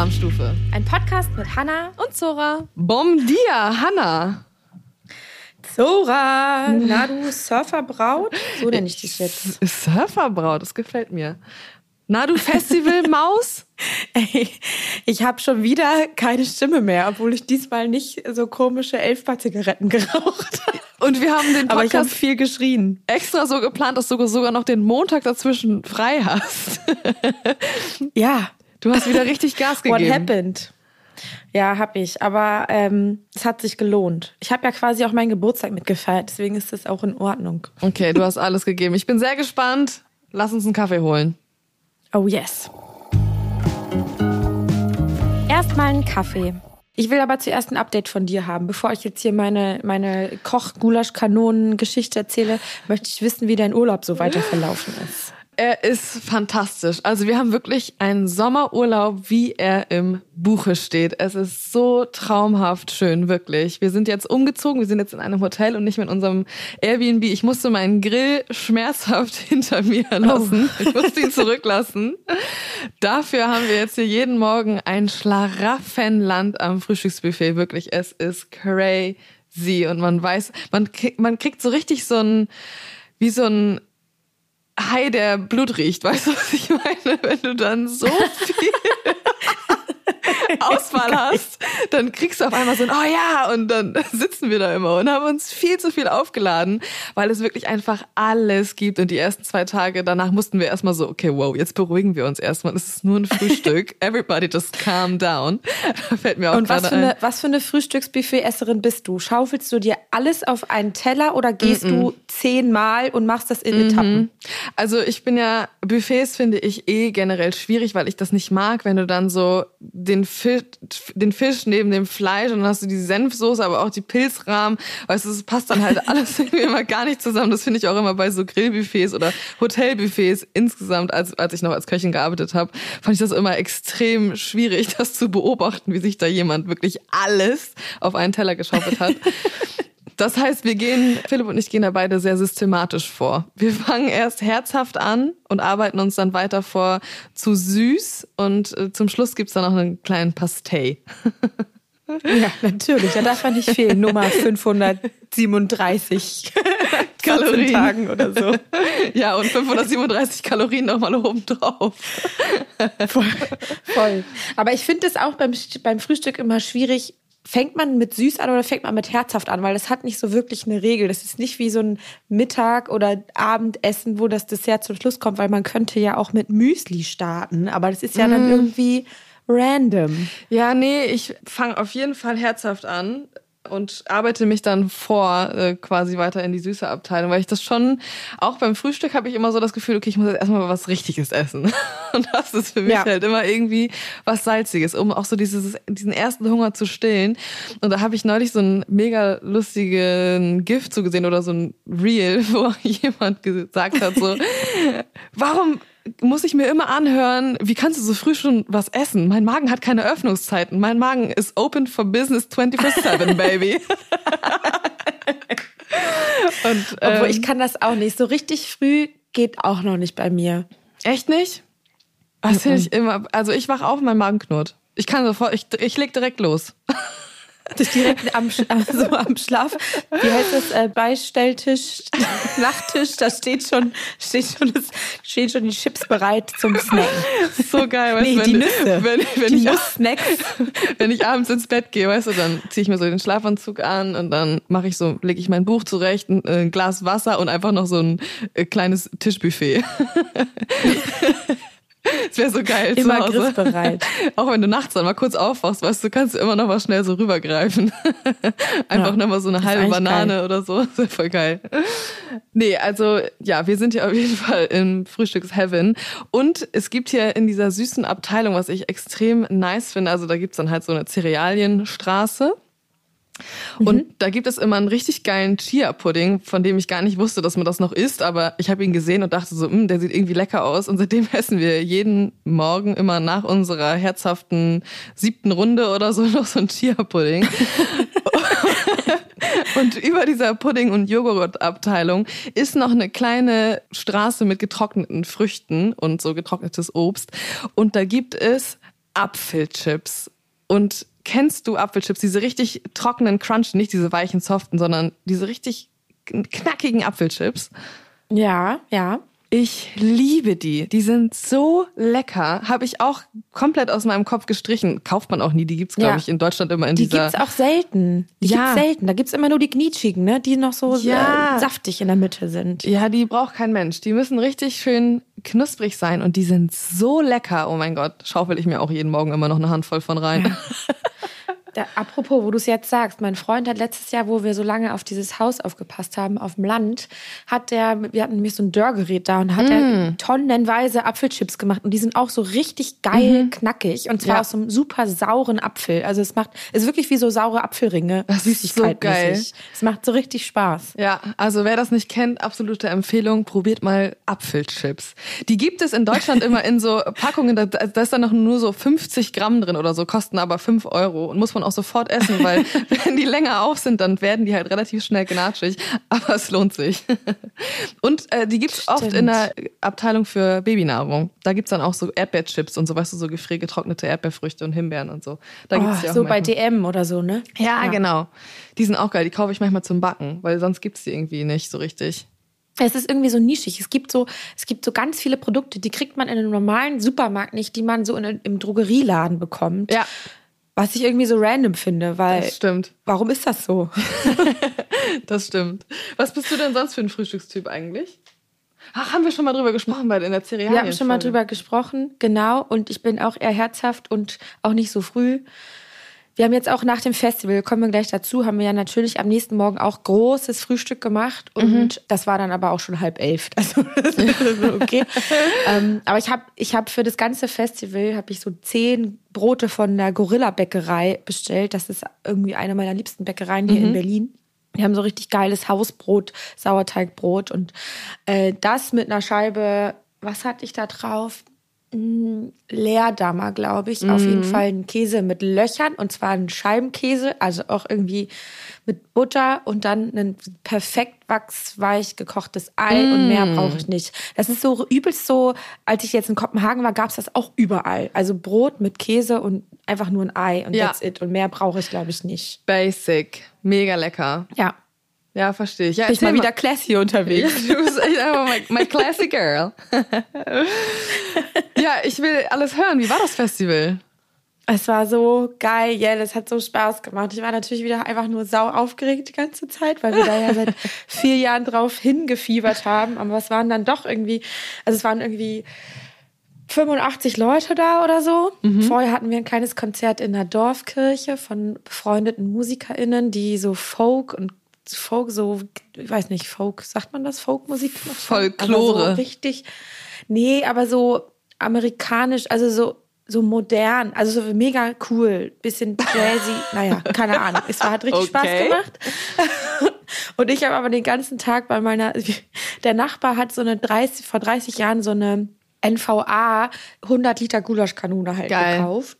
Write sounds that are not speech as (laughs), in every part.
Alarmstufe. Ein Podcast mit Hanna und Zora. Bom dia, Hanna. Zora, na du Surferbraut? So nenne ich dich jetzt. Surferbraut, das gefällt mir. Na du Festivalmaus? (laughs) Ey, ich habe schon wieder keine Stimme mehr, obwohl ich diesmal nicht so komische Elfbar-Zigaretten geraucht (laughs) habe. Und wir haben den Podcast Aber ich habe viel geschrien. extra so geplant, dass du sogar noch den Montag dazwischen frei hast. Ja. Du hast wieder richtig Gas gegeben. What happened? Ja, hab ich. Aber ähm, es hat sich gelohnt. Ich habe ja quasi auch meinen Geburtstag mitgefeiert, deswegen ist das auch in Ordnung. Okay, du hast alles gegeben. Ich bin sehr gespannt. Lass uns einen Kaffee holen. Oh yes. Erstmal einen Kaffee. Ich will aber zuerst ein Update von dir haben. Bevor ich jetzt hier meine, meine Koch-Gulasch-Kanonen-Geschichte erzähle, möchte ich wissen, wie dein Urlaub so weiter verlaufen ist. Er ist fantastisch. Also wir haben wirklich einen Sommerurlaub, wie er im Buche steht. Es ist so traumhaft schön, wirklich. Wir sind jetzt umgezogen, wir sind jetzt in einem Hotel und nicht in unserem Airbnb. Ich musste meinen Grill schmerzhaft (laughs) hinter mir lassen. Oh. Ich musste ihn zurücklassen. Dafür haben wir jetzt hier jeden Morgen ein Schlaraffenland am Frühstücksbuffet. Wirklich, es ist crazy. Und man weiß, man, man kriegt so richtig so ein, wie so ein Hai, der Blut riecht. Weißt du, was ich meine? Wenn du dann so (laughs) viel (laughs) Auswahl hast, dann kriegst du auf einmal so ein Oh ja, und dann (laughs) sitzen wir da immer und haben uns viel zu viel aufgeladen, weil es wirklich einfach alles gibt. Und die ersten zwei Tage danach mussten wir erstmal so, okay, wow, jetzt beruhigen wir uns erstmal. Es ist nur ein Frühstück. (laughs) Everybody just calm down. Fällt mir auch Und was für, eine, was für eine Frühstücksbuffet-Esserin bist du? Schaufelst du dir alles auf einen Teller oder gehst Mm-mm. du zehnmal und machst das in Etappen? Also ich bin ja, Buffets finde ich eh generell schwierig, weil ich das nicht mag, wenn du dann so den Fisch, den Fisch neben dem Fleisch und dann hast du die Senfsoße, aber auch die Pilzrahmen. Weißt du, es passt dann halt (laughs) alles irgendwie immer gar nicht zusammen. Das finde ich auch immer bei so Grillbuffets oder Hotelbuffets insgesamt, als, als ich noch als Köchin gearbeitet habe, fand ich das immer extrem schwierig, das zu beobachten, wie sich da jemand wirklich alles auf einen Teller geschaufelt hat. (laughs) Das heißt, wir gehen, Philipp und ich gehen da beide sehr systematisch vor. Wir fangen erst herzhaft an und arbeiten uns dann weiter vor zu süß und äh, zum Schluss gibt's dann noch einen kleinen Pastei. (laughs) Ja, natürlich. Da darf man nicht fehlen. Nummer 537 (laughs) Kalorien. Tagen oder so. Ja, und 537 Kalorien nochmal oben drauf. Voll. Voll. Aber ich finde es auch beim, beim Frühstück immer schwierig. Fängt man mit süß an oder fängt man mit herzhaft an? Weil das hat nicht so wirklich eine Regel. Das ist nicht wie so ein Mittag- oder Abendessen, wo das Dessert zum Schluss kommt, weil man könnte ja auch mit Müsli starten. Aber das ist ja dann irgendwie random. Ja, nee, ich fange auf jeden Fall herzhaft an und arbeite mich dann vor äh, quasi weiter in die süße Abteilung, weil ich das schon, auch beim Frühstück habe ich immer so das Gefühl, okay, ich muss jetzt erstmal was Richtiges essen. (laughs) Und das ist für mich Ja. halt immer irgendwie was Salziges, um auch so dieses, diesen ersten Hunger zu stillen. Und da habe ich neulich so einen mega lustigen Gift zugesehen oder so ein Reel, (laughs) wo (laughs) jemand gesagt hat so, warum muss ich mir immer anhören, wie kannst du so früh schon was essen? Mein Magen hat keine Öffnungszeiten. Mein Magen ist open for business 24-7, (laughs) baby. Und, Obwohl ähm, ich kann das auch nicht. So richtig früh geht auch noch nicht bei mir. echt nicht? Das finde ich immer, also ich wach auf, mein Magen knurrt. Ich kann sofort, ich, ich leg direkt los. Das ist direkt am, also (laughs) am Schlaf. Wie heißt das? Äh, Beistelltisch, (laughs) Nachttisch, da steht schon, steht schon, das, stehen schon die Chips bereit zum Snacken. So geil, weißt Nee, du, wenn, die Nüsse. wenn, wenn, die ich, Nuss-Snacks. wenn ich abends ins Bett gehe, weißt du, dann ziehe ich mir so den Schlafanzug an und dann mache ich so, lege ich mein Buch zurecht, ein, äh, ein Glas Wasser und einfach noch so ein äh, kleines Tischbuffet. (laughs) Das wäre so geil Immer zu Hause. griffbereit. Auch wenn du nachts dann mal kurz aufwachst, weißt du, kannst du immer noch mal schnell so rübergreifen. (laughs) Einfach Ja, noch mal so eine halbe Banane geil. oder so. (laughs) Das wäre voll geil. Nee, also ja, wir sind ja auf jeden Fall im Frühstücksheaven. Und es gibt hier in dieser süßen Abteilung, was ich extrem nice finde, also da gibt's dann halt so eine Cerealienstraße. Und da gibt es immer einen richtig geilen Chia-Pudding, von dem ich gar nicht wusste, dass man das noch isst, aber ich habe ihn gesehen und dachte so, "Hm, der sieht irgendwie lecker aus. Und seitdem (laughs) essen wir jeden Morgen immer nach unserer herzhaften siebten Runde oder so (laughs) noch so einen Chia-Pudding. (laughs) Und über dieser Pudding- und Joghurtabteilung ist noch eine kleine Straße mit getrockneten Früchten und so getrocknetes Obst. Und da gibt es Apfelchips. Und kennst du Apfelchips? Diese richtig trockenen Crunch, nicht diese weichen, soften, sondern diese richtig knackigen Apfelchips. Ja, ja. Ich liebe die. Die sind so lecker. Habe ich auch komplett aus meinem Kopf gestrichen. Kauft man auch nie. Die gibt's glaube Ja. ich, in Deutschland immer in Die dieser. gibt's auch selten. Die Ja. gibt's selten. Da gibt's immer nur die Knietschigen, ne? die noch so Ja. äh, saftig in der Mitte sind. Ja, die braucht kein Mensch. Die müssen richtig schön knusprig sein und die sind so lecker. Oh mein Gott, schaufel ich mir auch jeden Morgen immer noch eine Handvoll von rein. (laughs) Da, apropos, wo du es jetzt sagst, mein Freund hat letztes Jahr, wo wir so lange auf dieses Haus aufgepasst haben, auf dem Land, hat der, wir hatten nämlich so ein Dörrgerät da und hat Mm. er tonnenweise Apfelchips gemacht und die sind auch so richtig geil knackig und zwar Mhm. Ja. aus so einem super sauren Apfel. Also es macht, es ist wirklich wie so saure Apfelringe, Das ist so geil. Es macht so richtig Spaß. Ja, also wer das nicht kennt, absolute Empfehlung, probiert mal Apfelchips. Die gibt es in Deutschland immer in so (laughs) Packungen, da, da ist dann noch nur so 50 Gramm drin oder so, kosten aber 5 Euro und muss man auch sofort essen, weil (laughs) wenn die länger auf sind, dann werden die halt relativ schnell gnatschig, aber es lohnt sich. Und äh, die gibt's oft Stimmt. in der Abteilung für Babynahrung. Da gibt's dann auch so Erdbeerchips und so, weißt du, so gefriergetrocknete Erdbeerfrüchte und Himbeeren und so. Da gibt's Oh, die auch so bei manchmal. DM oder so, ne? Ja, genau. Die sind auch geil. Die kaufe ich manchmal zum Backen, weil sonst gibt's die irgendwie nicht so richtig. Es ist irgendwie so nischig. Es gibt so, es gibt so ganz viele Produkte, die kriegt man in einem normalen Supermarkt nicht, die man so in, im Drogerieladen bekommt. Ja, Was ich irgendwie so random finde, weil das stimmt. warum ist das so? (laughs) Das stimmt. Was bist du denn sonst für ein Frühstückstyp eigentlich? Ach, haben wir schon mal drüber gesprochen bei in der Cerealien. Wir haben schon mal drüber gesprochen, genau. Und ich bin auch eher herzhaft und auch nicht so früh. Wir haben jetzt auch nach dem Festival, kommen wir gleich dazu, haben wir ja natürlich am nächsten Morgen auch großes Frühstück gemacht. Und das war dann aber auch schon halb elf. (laughs) Also ist okay. ähm, aber ich habe ich hab für das ganze Festival habe ich so zehn Brote von der Gorilla Bäckerei bestellt. Das ist irgendwie eine meiner liebsten Bäckereien hier in Berlin. Die haben so richtig geiles Hausbrot, Sauerteigbrot und äh, das mit einer Scheibe, was hatte ich da drauf? Mm, Leerdammer, glaube ich. Auf jeden Fall ein Käse mit Löchern und zwar ein Scheibenkäse, also auch irgendwie mit Butter und dann ein perfekt wachsweich gekochtes Ei und mehr brauche ich nicht. Das ist so übelst so, als ich jetzt in Kopenhagen war, gab es das auch überall. Also Brot mit Käse und einfach nur ein Ei und Ja. that's it. Und mehr brauche ich, glaube ich, nicht. Basic. Mega lecker. Ja. Ja, verstehe ich. Ja, Bin ich erzähl mal wieder classy unterwegs. (laughs) Ja, du bist echt einfach my, my classic girl. (laughs) ja, ich will alles hören. Wie war das Festival? Es war so geil, ja, das hat so Spaß gemacht. Ich war natürlich wieder einfach nur sau aufgeregt die ganze Zeit, weil wir da ja seit (laughs) vier Jahren drauf hingefiebert haben. Aber es waren dann doch irgendwie, also es waren irgendwie 85 Leute da oder so. Vorher hatten wir ein kleines Konzert in der Dorfkirche von befreundeten MusikerInnen, die so Folk und Folk, so, ich weiß nicht, Folk, sagt man das? Folkmusik? Folklore. So richtig, nee, aber so amerikanisch, also so, so modern, also so mega cool, bisschen jazzy, (laughs) naja, keine Ahnung. Es war, hat richtig Spaß Okay. gemacht. (laughs) Und ich habe aber den ganzen Tag bei meiner, der Nachbar hat so eine 30, vor 30 Jahren so eine NVA 100 Liter Gulaschkanone halt Geil. gekauft.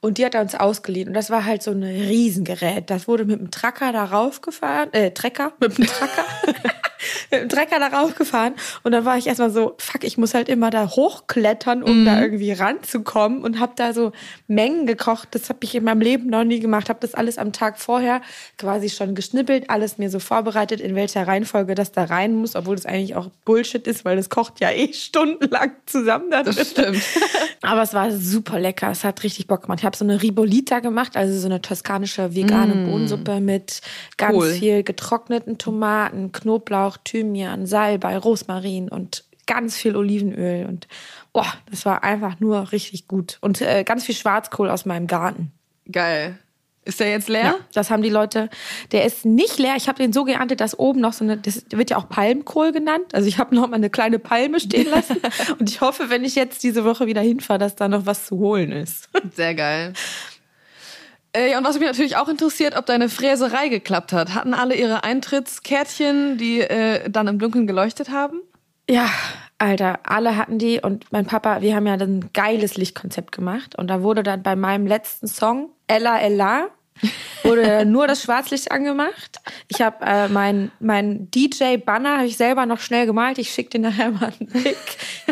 Und die hat er uns ausgeliehen. Und das war halt so ein Riesengerät. Das wurde mit dem Tracker da raufgefahren, äh, Trecker, mit dem (laughs) Tracker. Mit dem Trecker da raufgefahren. Und dann war ich erstmal so, fuck, ich muss halt immer da hochklettern, um da irgendwie ranzukommen. Und habe da so Mengen gekocht. Das habe ich in meinem Leben noch nie gemacht. Habe das alles am Tag vorher quasi schon geschnippelt, alles mir so vorbereitet, in welcher Reihenfolge das da rein muss, obwohl das eigentlich auch Bullshit ist, weil das kocht ja eh stundenlang zusammen. Da Das stimmt. (laughs) Aber es war super lecker. Es hat richtig Bock gemacht. Ich habe so eine Ribolita gemacht, also so eine toskanische vegane Bohnensuppe mit ganz Cool. viel getrockneten Tomaten, Knoblauch, Thymian, Salbei, Rosmarin und ganz viel Olivenöl. Und boah, das war einfach nur richtig gut. Und äh, ganz viel Schwarzkohl aus meinem Garten. Geil. Ist der jetzt leer? Ja, das haben die Leute. Der ist nicht leer. Ich habe den so geerntet, dass oben noch so eine, das wird ja auch Palmkohl genannt. Also ich habe noch mal eine kleine Palme stehen lassen. (laughs) und ich hoffe, wenn ich jetzt diese Woche wieder hinfahre, dass da noch was zu holen ist. Sehr geil. Äh, ja, und was mich natürlich auch interessiert, ob deine Fräserei geklappt hat. Hatten alle ihre Eintrittskärtchen, die äh, dann im Dunkeln geleuchtet haben? Ja, Alter, alle hatten die und mein Papa, wir haben ja ein geiles Lichtkonzept gemacht und da wurde dann bei meinem letzten Song Ella Ella wurde nur das Schwarzlicht angemacht. Ich habe äh, mein, mein DJ-Banner habe ich selber noch schnell gemalt. Ich schicke dir nachher mal einen Pick,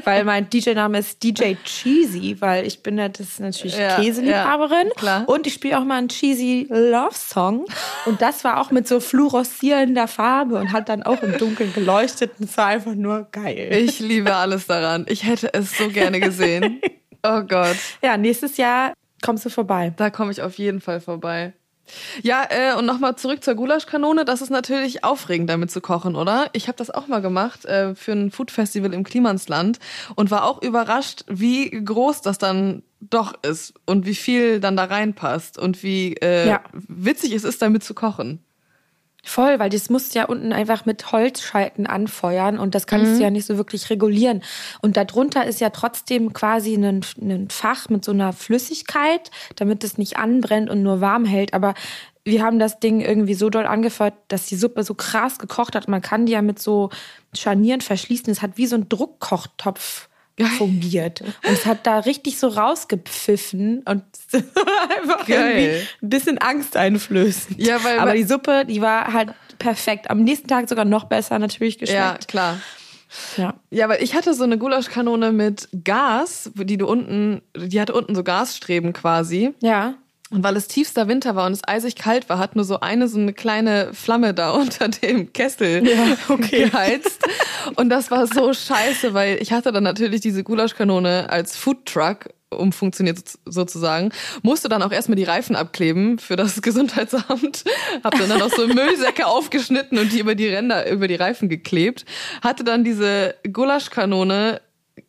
weil mein DJ-Name ist DJ Cheesy, weil ich bin ja das ist natürlich Ja, Käseliebhaberin. ja, klar. Und ich spiele auch mal einen Cheesy Love Song. Und das war auch mit so fluoreszierender Farbe und hat dann auch im Dunkeln geleuchtet. Und es war einfach nur geil. Ich liebe alles daran. Ich hätte es so gerne gesehen. (laughs) Oh Gott. Ja, nächstes Jahr kommst du vorbei. Da komme ich auf jeden Fall vorbei. Ja, äh, und nochmal zurück zur Gulaschkanone. Das ist natürlich aufregend, damit zu kochen, oder? Ich habe das auch mal gemacht äh, für ein Food-Festival im Klimansland und war auch überrascht, wie groß das dann doch ist und wie viel dann da reinpasst und wie äh, Ja. witzig es ist, damit zu kochen. Voll, weil das musst du ja unten einfach mit Holzschalten anfeuern und das kannst du ja nicht so wirklich regulieren. Und darunter ist ja trotzdem quasi ein, ein Fach mit so einer Flüssigkeit, damit es nicht anbrennt und nur warm hält. Aber wir haben das Ding irgendwie so doll angefeuert, dass die Suppe so krass gekocht hat. Man kann die ja mit so Scharnieren verschließen. Es hat wie so ein Druckkochtopf fungiert. Und es hat da richtig so rausgepfiffen und (laughs) einfach Geil. irgendwie ein bisschen Angst einflößen. Ja, weil- Aber die Suppe, die war halt perfekt. Am nächsten Tag sogar noch besser natürlich Ja, geschmeckt. klar. Ja. Ja, weil ich hatte so eine Gulaschkanone mit Gas, die du unten, die hatte unten so Gasstreben quasi. Ja. Und weil es tiefster Winter war und es eisig kalt war, hat nur so eine so eine kleine Flamme da (laughs) unter dem Kessel geheizt. Und das war so scheiße, weil ich hatte dann natürlich diese Gulaschkanone als Foodtruck umfunktioniert so- sozusagen, musste dann auch erstmal die Reifen abkleben für das (laughs) Gesundheitsamt, hab dann, dann auch so Müllsäcke aufgeschnitten und die über die Ränder, über die Reifen geklebt, hatte dann diese Gulaschkanone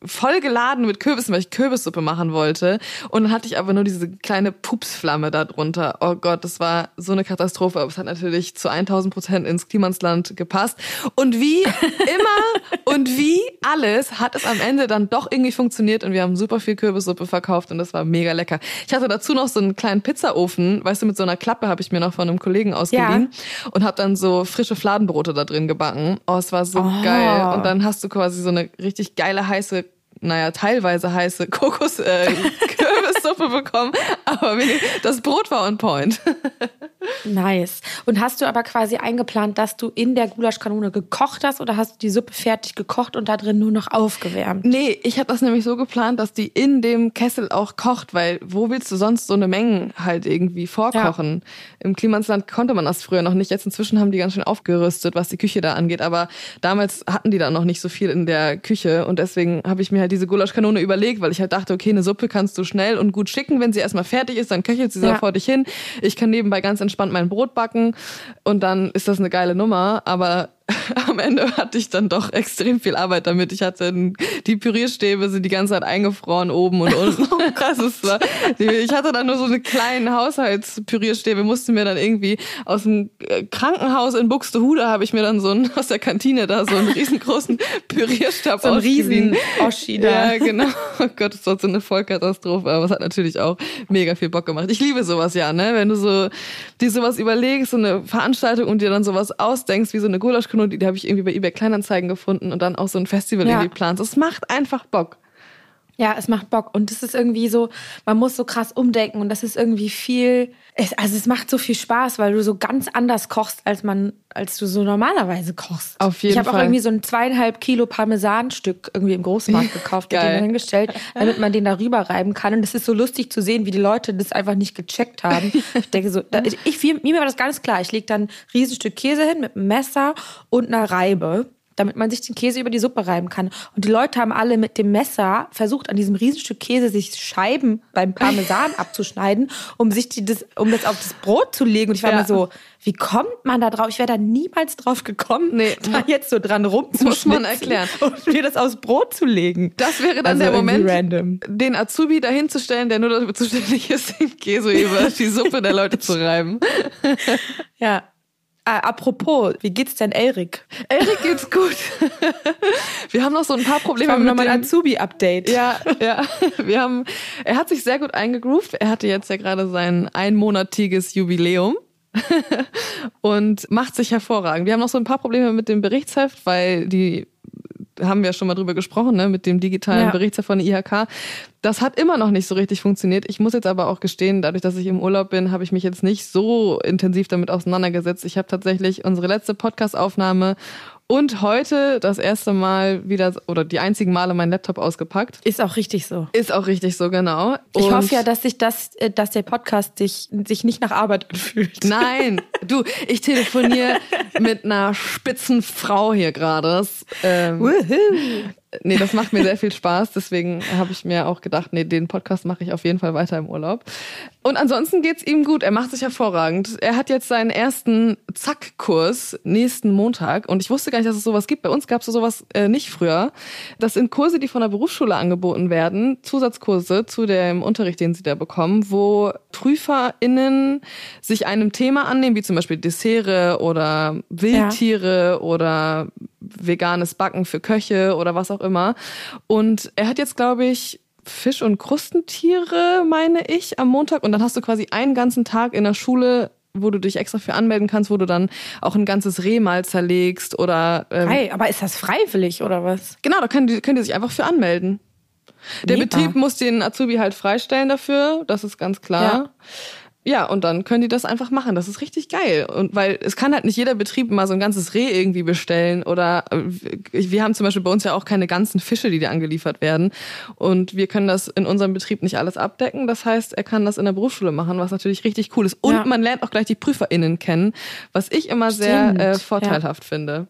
voll geladen mit Kürbissen, weil ich Kürbissuppe machen wollte. Und dann hatte ich aber nur diese kleine Pupsflamme da drunter. Oh Gott, das war so eine Katastrophe. Aber es hat natürlich zu 1000 Prozent ins Klimansland gepasst. Und wie (laughs) immer und wie alles hat es am Ende dann doch irgendwie funktioniert und wir haben super viel Kürbissuppe verkauft und das war mega lecker. Ich hatte dazu noch so einen kleinen Pizzaofen, weißt du, mit so einer Klappe habe ich mir noch von einem Kollegen ausgeliehen und habe dann so frische Fladenbrote da drin gebacken. Oh, es war so Oh. geil. Und dann hast du quasi so eine richtig geile heiße naja, teilweise heiße Kokos äh, (laughs) Kürbissuppe bekommen, aber das Brot war on point. (laughs) Nice. Und hast du aber quasi eingeplant, dass du in der Gulaschkanone gekocht hast oder hast du die Suppe fertig gekocht und da drin nur noch aufgewärmt? Nee, ich habe das nämlich so geplant, dass die in dem Kessel auch kocht, weil wo willst du sonst so eine Menge halt irgendwie vorkochen? Im Klimansland konnte man das früher noch nicht. Jetzt inzwischen haben die ganz schön aufgerüstet, was die Küche da angeht, aber damals hatten die da noch nicht so viel in der Küche und deswegen habe ich mir halt diese Gulaschkanone überlegt, weil ich halt dachte, okay, eine Suppe kannst du schnell und gut schicken, wenn sie erstmal fertig ist, dann köchelt sie Ja. vor dich hin. Ich kann nebenbei ganz entspannt mein Brot backen und dann ist das eine geile Nummer, aber (laughs) am Ende hatte ich dann doch extrem viel Arbeit damit. Ich hatte die Pürierstäbe sind die ganze Zeit eingefroren oben und unten. Also es war, ich hatte dann nur so eine kleinen Haushaltspürierstäbe, musste mir dann irgendwie aus dem äh, Krankenhaus in Buxtehude habe ich mir dann so einen, (laughs) aus der Kantine da so einen riesengroßen (laughs) Pürierstab So ein ausgeliehen. riesen Oschi da. Ja, genau. Oh Gott, das war so eine Vollkatastrophe, aber es hat natürlich auch mega viel Bock gemacht. Ich liebe sowas ja, ne? Wenn du so dir sowas überlegst, so eine Veranstaltung und dir dann sowas ausdenkst, wie so eine Gulaschkanone, die, die habe ich irgendwie bei eBay Kleinanzeigen gefunden und dann auch so ein Festival Ja. irgendwie planst. Es macht einfach Bock. Ja, es macht Bock. Und das ist irgendwie so, man muss so krass umdenken und das ist irgendwie viel, es, also es macht so viel Spaß, weil du so ganz anders kochst, als man, als du so normalerweise kochst. Auf jeden ich habe auch Fall. irgendwie so ein zweieinhalb Kilo Parmesanstück irgendwie im Großmarkt (laughs) gekauft und den hingestellt, damit man den da rüber reiben kann. Und es ist so lustig zu sehen, wie die Leute das einfach nicht gecheckt haben. Ich denke so, da, ich, mir war das ganz klar. Ich lege dann ein Riesenstück Käse hin mit einem Messer und einer Reibe damit man sich den Käse über die Suppe reiben kann. Und die Leute haben alle mit dem Messer versucht, an diesem Riesenstück Käse sich Scheiben beim Parmesan (laughs) abzuschneiden, um sich die, das, um das auf das Brot zu legen. Und ich war Ja. mir so, wie kommt man da drauf? Ich wäre da niemals drauf gekommen, Nee. (laughs) da jetzt so dran rumzuschnitzen Muss man erklären. (laughs) und mir das aufs Brot zu legen. Das wäre dann Also der Moment, random. den Azubi dahinzustellen, der nur dafür zuständig ist, den Käse über die Suppe der Leute zu reiben. Ja. Ah, apropos, wie geht's denn Erik? Erik geht's gut. (laughs) Wir haben noch so ein paar Probleme wir mit nochmal ein dem, Azubi-Update. Ja, ja. Wir haben, er hat sich sehr gut eingegroovt. Er hatte jetzt ja gerade sein einmonatiges Jubiläum (laughs) und macht sich hervorragend. Wir haben noch so ein paar Probleme mit dem Berichtsheft, weil die haben wir ja schon mal drüber gesprochen, ne, mit dem digitalen Ja. Berichter von der IHK. Das hat immer noch nicht so richtig funktioniert. Ich muss jetzt aber auch gestehen, dadurch, dass ich im Urlaub bin, habe ich mich jetzt nicht so intensiv damit auseinandergesetzt. Ich habe tatsächlich unsere letzte Podcast-Aufnahme und heute das erste Mal wieder oder die einzigen Male meinen Laptop ausgepackt. Ist auch richtig so. Ist auch richtig so, genau. Ich Und- hoffe ja, dass sich das, äh, dass der Podcast sich, sich nicht nach Arbeit anfühlt. Nein, (laughs) du, ich telefoniere mit einer spitzen Frau hier gerade. Ähm, nee, das macht mir sehr viel Spaß. Deswegen habe ich mir auch gedacht, nee, den Podcast mache ich auf jeden Fall weiter im Urlaub. Und ansonsten geht's ihm gut. Er macht sich hervorragend. Er hat jetzt seinen ersten Zack-Kurs nächsten Montag. Und ich wusste gar nicht, dass es sowas gibt. Bei uns gab es sowas äh, nicht früher. Das sind Kurse, die von der Berufsschule angeboten werden. Zusatzkurse zu dem Unterricht, den sie da bekommen, wo PrüferInnen sich einem Thema annehmen, wie zum Beispiel Dessert oder Wildtiere oder veganes Backen für Köche oder was auch immer. Und er hat jetzt, glaube ich, Fisch- und Krustentiere, meine ich, am Montag. Und dann hast du quasi einen ganzen Tag in der Schule, wo du dich extra für anmelden kannst, wo du dann auch ein ganzes Reh mal zerlegst oder ähm, Hey, aber ist das freiwillig oder was? Genau, da können die, können die sich einfach für anmelden. Der Mega. Betrieb muss den Azubi halt freistellen dafür, das ist ganz klar. Ja. Und dann können die das einfach machen. Das ist richtig geil. Und weil es kann halt nicht jeder Betrieb mal so ein ganzes Reh irgendwie bestellen oder äh, wir haben zum Beispiel bei uns ja auch keine ganzen Fische, die dir angeliefert werden. Und wir können das in unserem Betrieb nicht alles abdecken. Das heißt, er kann das in der Berufsschule machen, was natürlich richtig cool ist. Und Ja. man lernt auch gleich die PrüferInnen kennen, was ich immer sehr Stimmt, äh, vorteilhaft finde.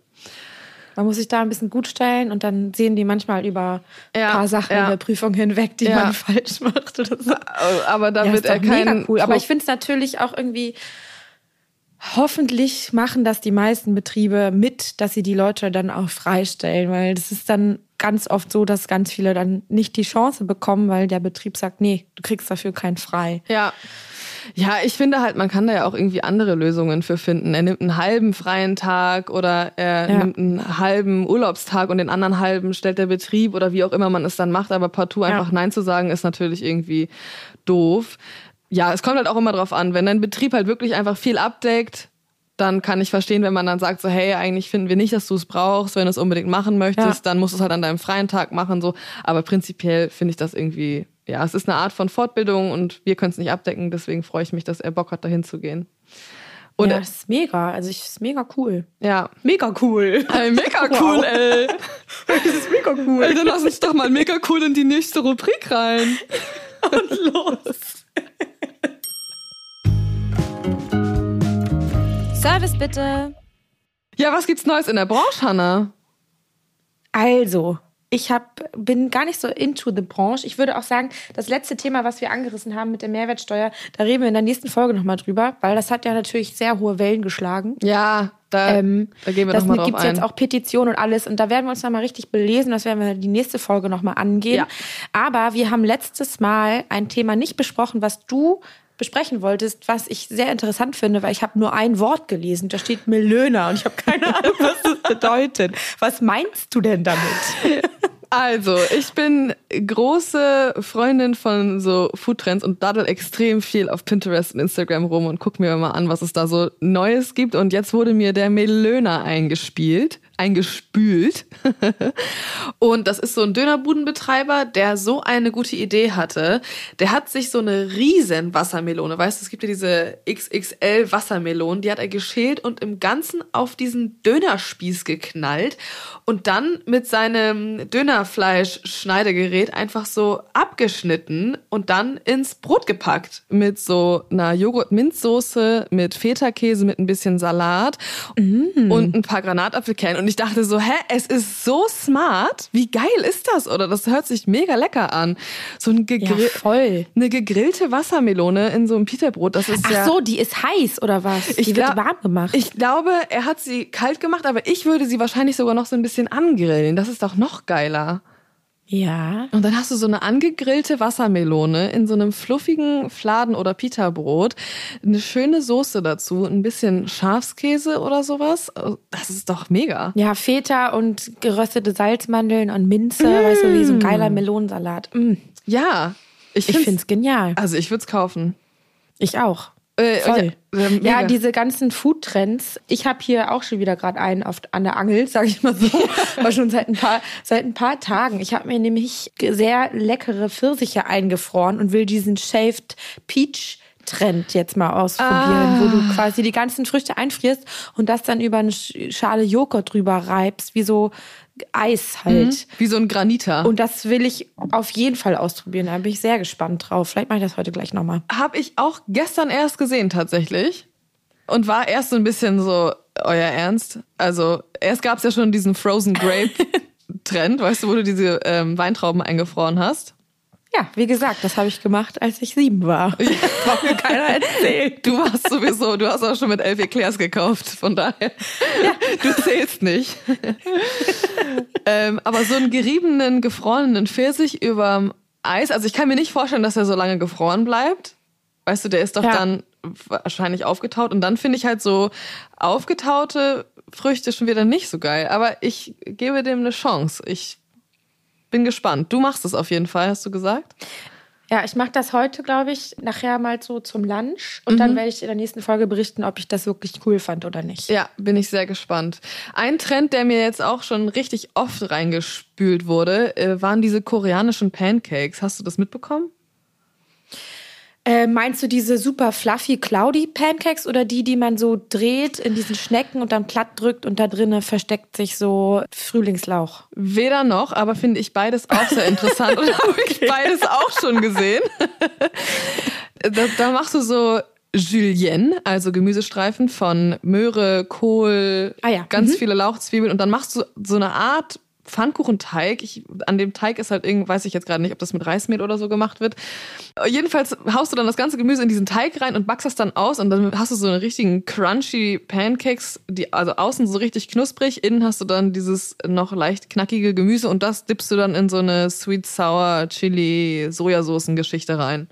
Man muss sich da ein bisschen gut stellen und dann sehen die manchmal über ein Ja, paar Sachen ja. in der Prüfung hinweg, die Ja. man (laughs) falsch macht oder so. Aber da Ja, wird er kein cool. Aber ich finde es natürlich auch irgendwie. Hoffentlich machen das die meisten Betriebe mit, dass sie die Leute dann auch freistellen, weil das ist dann ganz oft so, dass ganz viele dann nicht die Chance bekommen, weil der Betrieb sagt, nee, du kriegst dafür keinen frei. Ja. Ja, ich finde halt, man kann da ja auch irgendwie andere Lösungen für finden. Er nimmt einen halben freien Tag oder er Ja. nimmt einen halben Urlaubstag und den anderen halben stellt der Betrieb oder wie auch immer man es dann macht. Aber partout Ja. einfach Nein zu sagen, ist natürlich irgendwie doof. Ja, es kommt halt auch immer drauf an. Wenn dein Betrieb halt wirklich einfach viel abdeckt, dann kann ich verstehen, wenn man dann sagt so, hey, eigentlich finden wir nicht, dass du es brauchst. Wenn du es unbedingt machen möchtest, Ja. dann musst du es halt an deinem freien Tag machen, so. Aber prinzipiell finde ich das irgendwie, ja, es ist eine Art von Fortbildung und wir können es nicht abdecken. Deswegen freue ich mich, dass er Bock hat, dahin zu gehen. Und ja, das ist mega. Also ich ist mega cool. ja, Mega cool. Ey, mega (laughs) Wow. cool, ey. (laughs) Das ist mega cool. ey. Dann lass uns doch mal mega cool in die nächste Rubrik rein. (laughs) Und los. Service bitte. Ja, was gibt's Neues in der Branche, Hanna? Also, ich hab, bin gar nicht so into the Branche. Ich würde auch sagen, das letzte Thema, was wir angerissen haben mit der Mehrwertsteuer, da reden wir in der nächsten Folge nochmal drüber, weil das hat ja natürlich sehr hohe Wellen geschlagen. Ja, da, Ähm, da gehen wir das nochmal drauf gibt's ein. jetzt auch Petitionen und alles. Und da werden wir uns nochmal richtig belesen. Das werden wir die nächste Folge nochmal angehen. Ja. Aber wir haben letztes Mal ein Thema nicht besprochen, was du besprechen wolltest, was ich sehr interessant finde, weil ich habe nur ein Wort gelesen. Da steht Melöner und ich habe keine Ahnung, (laughs) was das bedeutet. Was meinst du denn damit? (laughs) Also, ich bin große Freundin von so Foodtrends und daddel extrem viel auf Pinterest und Instagram rum und guck mir mal an, was es da so Neues gibt. Und jetzt wurde mir der Melöner eingespielt, eingespült. (laughs) und das ist so ein Dönerbudenbetreiber, der so eine gute Idee hatte. Der hat sich so eine riesen Wassermelone, weißt du, es gibt ja diese XXL Wassermelonen, die hat er geschält und im Ganzen auf diesen Dönerspieß geknallt und dann mit seinem Dönerfleisch-Schneidegerät einfach so abgeschnitten und dann ins Brot gepackt. Mit so einer Joghurt-Minzsoße, mit Feta-Käse, mit ein bisschen Salat und ein paar Granatapfelkernen. Und ich dachte so, hä, es ist so smart. Wie geil ist das? Oder das hört sich mega lecker an. So ein gegrill Ja, voll. eine gegrillte Wassermelone in so einem Pita-Brot. Das ist ja Ach so, die ist heiß oder was? ich die wird glaub- warm gemacht. Ich glaube, er hat sie kalt gemacht, aber ich würde sie wahrscheinlich sogar noch so ein bisschen angrillen. Das ist doch noch geiler. Ja. Und dann hast du so eine angegrillte Wassermelone in so einem fluffigen Fladen- oder Pita-Brot, eine schöne Soße dazu, ein bisschen Schafskäse oder sowas. Das ist doch mega. Ja, Feta und geröstete Salzmandeln und Minze, weißt du, wie so ein geiler Melonensalat. Mm. Ja, ich Ich finde find's genial. Also ich würde es kaufen. Ich auch. Äh, Voll. Ja, äh, Ja, mega. diese ganzen Food-Trends. Ich habe hier auch schon wieder gerade einen auf, an der Angel, (laughs) sage ich mal so. Aber schon seit ein paar, seit ein paar Tagen. Ich habe mir nämlich sehr leckere Pfirsiche eingefroren und will diesen Shaved Peach Trend jetzt mal ausprobieren, wo du quasi die ganzen Früchte einfrierst und das dann über eine Sch- Schale Joghurt drüber reibst, wie so Eis halt. Wie so ein Graniter. Und das will ich auf jeden Fall ausprobieren. Da bin ich sehr gespannt drauf. Vielleicht mache ich das heute gleich nochmal. Habe ich auch gestern erst gesehen tatsächlich. Und war erst so ein bisschen so, euer Ernst? Also, erst gab es ja schon diesen Frozen Grape (laughs) Trend, weißt du, wo du diese ähm, Weintrauben eingefroren hast. Ja, wie gesagt, das habe ich gemacht, als ich sieben war. (laughs) Braucht mir keiner erzählen. Du warst sowieso, du hast auch schon mit elf Eclairs gekauft, von daher. Du zählst nicht. ähm, aber so einen geriebenen, gefrorenen Pfirsich überm Eis, also ich kann mir nicht vorstellen, dass er so lange gefroren bleibt. Weißt du, der ist doch Ja. dann wahrscheinlich aufgetaut und dann finde ich halt so aufgetaute Früchte schon wieder nicht so geil. Aber ich gebe dem eine Chance. Ich bin gespannt. Du machst es auf jeden Fall, hast du gesagt? Ja, ich mache das heute, glaube ich, nachher mal so zum Lunch. Und dann werde ich in der nächsten Folge berichten, ob ich das wirklich cool fand oder nicht. Ja, bin ich sehr gespannt. Ein Trend, der mir jetzt auch schon richtig oft reingespült wurde, äh, waren diese koreanischen Pancakes. Hast du das mitbekommen? Äh, meinst du diese super fluffy, cloudy Pancakes oder die, die man so dreht in diesen Schnecken und dann platt drückt und da drinnen versteckt sich so Frühlingslauch? Weder noch, aber finde ich beides auch sehr interessant (laughs) und habe ich beides auch schon gesehen. (laughs) da, da machst du so Julienne, also Gemüsestreifen von Möhre, Kohl, Ah ja, ganz mhm. viele Lauchzwiebeln und dann machst du so eine Art Pfannkuchenteig. Ich, an dem Teig ist halt irgend, weiß ich jetzt gerade nicht, ob das mit Reismehl oder so gemacht wird. Jedenfalls haust du dann das ganze Gemüse in diesen Teig rein und backst das dann aus und dann hast du so einen richtigen crunchy Pancakes, die also außen so richtig knusprig, innen hast du dann dieses noch leicht knackige Gemüse und das dippst du dann in so eine sweet sour Chili Sojasoßen Geschichte rein.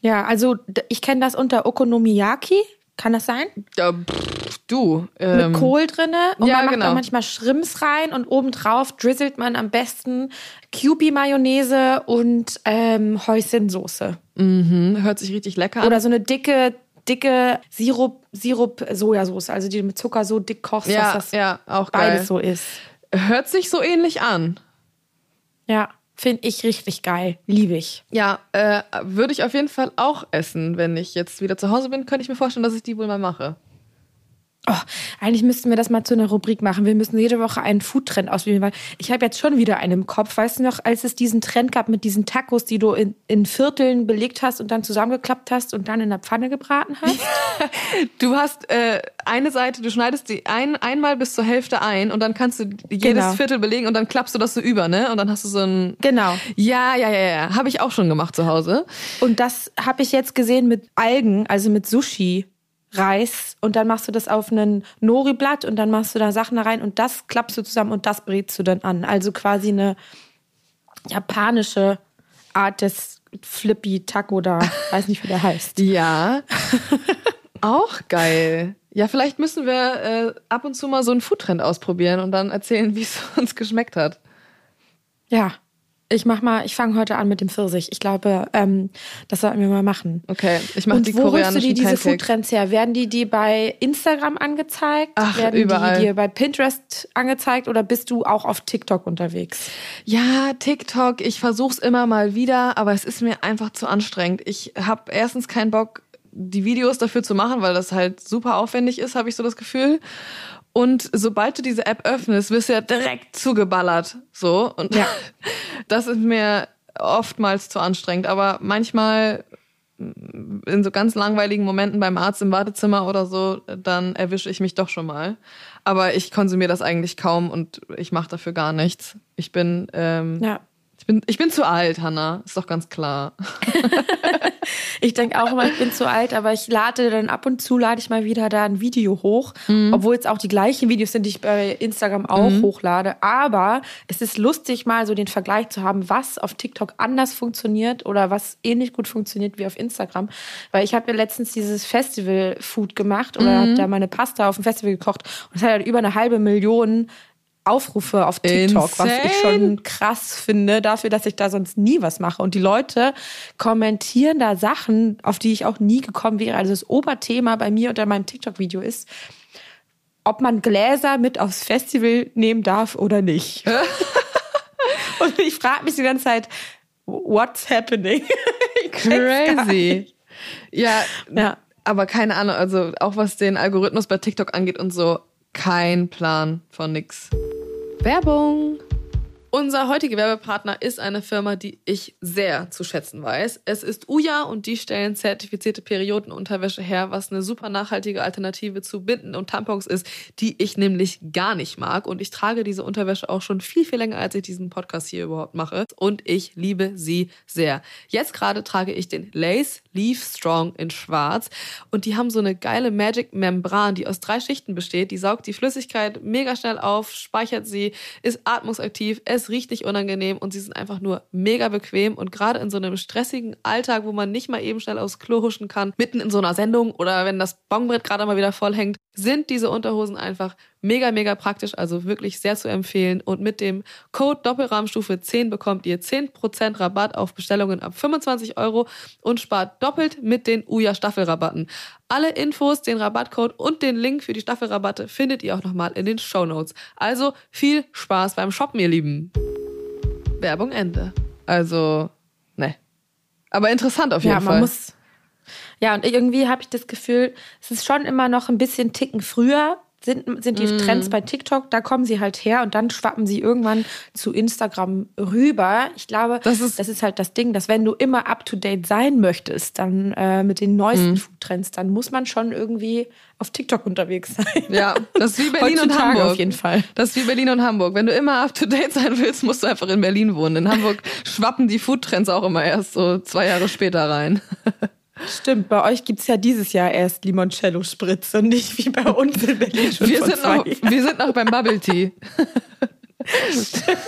Ja, also ich kenne das unter Okonomiyaki. Kann das sein? Ja, pff, du. Ähm, Mit Kohl drinne und ja, man macht genau. da manchmal Shrimps rein und obendrauf drizzelt man am besten Kewpie-Mayonnaise und ähm, Hoisinsoße. mhm, hört sich richtig lecker an. Oder so eine dicke, dicke Sirup, Sirup-Sojasauce, also die du mit Zucker so dick kochst, ja, dass das ja, auch geil. beides so ist. Hört sich so ähnlich an. Ja, finde ich richtig geil. Liebe ich. Ja, äh, würde ich auf jeden Fall auch essen, wenn ich jetzt wieder zu Hause bin, könnte ich mir vorstellen, dass ich die wohl mal mache. Oh, eigentlich müssten wir das mal zu einer Rubrik machen. Wir müssen jede Woche einen Foodtrend ausprobieren, weil ich habe jetzt schon wieder einen im Kopf. Weißt du noch, als es diesen Trend gab mit diesen Tacos, die du in, in Vierteln belegt hast und dann zusammengeklappt hast und dann in der Pfanne gebraten hast? (laughs) Du hast äh, eine Seite, du schneidest die ein, einmal bis zur Hälfte ein und dann kannst du jedes Genau. Viertel belegen und dann klappst du das so über, ne? Und dann hast du so ein. genau. Ja, ja, ja, ja. Habe ich auch schon gemacht zu Hause. Und das habe ich jetzt gesehen mit Algen, also mit Sushi. Reis und dann machst du das auf einen Nori-Blatt und dann machst du da Sachen da rein und das klappst du zusammen und das brätst du dann an. Also quasi eine japanische Art des Flippy Taco da. (laughs) Weiß nicht, wie der heißt. Ja. (laughs) auch geil. Ja, vielleicht müssen wir äh, ab und zu mal so einen Foodtrend ausprobieren und dann erzählen, wie es (laughs) uns geschmeckt hat. Ja, ich mach mal, ich fange heute an mit dem Pfirsich. Ich glaube, ähm, das sollten wir mal machen. Okay, ich mache die wo holst du koreanischen dir diese. Foodtrends her? Werden die dir bei Instagram angezeigt? Ach, Werden überall. die dir bei Pinterest angezeigt oder bist du auch auf TikTok unterwegs? Ja, TikTok, ich versuch's immer mal wieder, aber es ist mir einfach zu anstrengend. Ich habe erstens keinen Bock, die Videos dafür zu machen, weil das halt super aufwendig ist, habe ich so das Gefühl. Und sobald du diese App öffnest, wirst du ja direkt zugeballert. So. Und Ja. (laughs) das ist mir oftmals zu anstrengend. Aber manchmal in so ganz langweiligen Momenten beim Arzt im Wartezimmer oder so, dann erwische ich mich doch schon mal. Aber ich konsumiere das eigentlich kaum und ich mache dafür gar nichts. Ich bin, ähm, Ja. Ich bin, ich bin zu alt, Hanna. Ist doch ganz klar. (laughs) Ich denke auch immer, ich bin zu alt, aber ich lade dann ab und zu, lade ich mal wieder da ein Video hoch, obwohl es auch die gleichen Videos sind, die ich bei Instagram auch hochlade. Aber es ist lustig, mal so den Vergleich zu haben, was auf TikTok anders funktioniert oder was ähnlich gut funktioniert wie auf Instagram. Weil ich habe ja letztens dieses Festival-Food gemacht oder hab da meine Pasta auf dem Festival gekocht und es hat halt über eine halbe Million Aufrufe auf TikTok, Insane. was ich schon krass finde, dafür, dass ich da sonst nie was mache. Und die Leute kommentieren da Sachen, auf die ich auch nie gekommen wäre. Also das Oberthema bei mir unter meinem TikTok-Video ist, ob man Gläser mit aufs Festival nehmen darf oder nicht. (laughs) Und ich frage mich die ganze Zeit, what's happening? (laughs) Crazy. Ja, ja, aber keine Ahnung, also auch was den Algorithmus bei TikTok angeht und so, kein Plan von nix. Werbung. Unser heutiger Werbepartner ist eine Firma, die ich sehr zu schätzen weiß. Es ist Uja und die stellen zertifizierte Periodenunterwäsche her, was eine super nachhaltige Alternative zu Binden und Tampons ist, die ich nämlich gar nicht mag. Und ich trage diese Unterwäsche auch schon viel, viel länger, als ich diesen Podcast hier überhaupt mache. Und ich liebe sie sehr. Jetzt gerade trage ich den Lace Leaf Strong in schwarz. Und die haben so eine geile Magic Membran, die aus drei Schichten besteht. Die saugt die Flüssigkeit mega schnell auf, speichert sie, ist atmungsaktiv, es riecht nicht unangenehm und sie sind einfach nur mega bequem. Und gerade in so einem stressigen Alltag, wo man nicht mal eben schnell aufs Klo huschen kann, mitten in so einer Sendung oder wenn das Bongbrett gerade mal wieder voll hängt, sind diese Unterhosen einfach mega, mega praktisch, also wirklich sehr zu empfehlen. Und mit dem Code Doppelrahmstufe 10 bekommt ihr 10% Rabatt auf Bestellungen ab 25 Euro und spart doppelt mit den Uja Staffelrabatten. Alle Infos, den Rabattcode und den Link für die Staffelrabatte findet ihr auch nochmal in den Show Notes. Also viel Spaß beim Shoppen, ihr Lieben. Werbung Ende. Also, ne. Aber interessant auf jeden ja, man Fall. Muss ja, und irgendwie habe ich das Gefühl, es ist schon immer noch ein bisschen Ticken früher, sind, sind die mm. Trends bei TikTok, da kommen sie halt her und dann schwappen sie irgendwann zu Instagram rüber. Ich glaube, das ist, das ist halt das Ding, dass wenn du immer up to date sein möchtest, dann äh, mit den neuesten mm. Foodtrends, dann muss man schon irgendwie auf TikTok unterwegs sein. Ja, das ist wie Berlin und Hamburg. auf jeden Fall. Das ist wie Berlin und Hamburg. Wenn du immer up to date sein willst, musst du einfach in Berlin wohnen. In Hamburg (laughs) schwappen die Foodtrends auch immer erst so zwei Jahre später rein. Stimmt, bei euch gibt es ja dieses Jahr erst Limoncello-Spritz und nicht wie bei uns in Berlin schon wir, sind noch, wir sind noch beim Bubble Tea. Stimmt.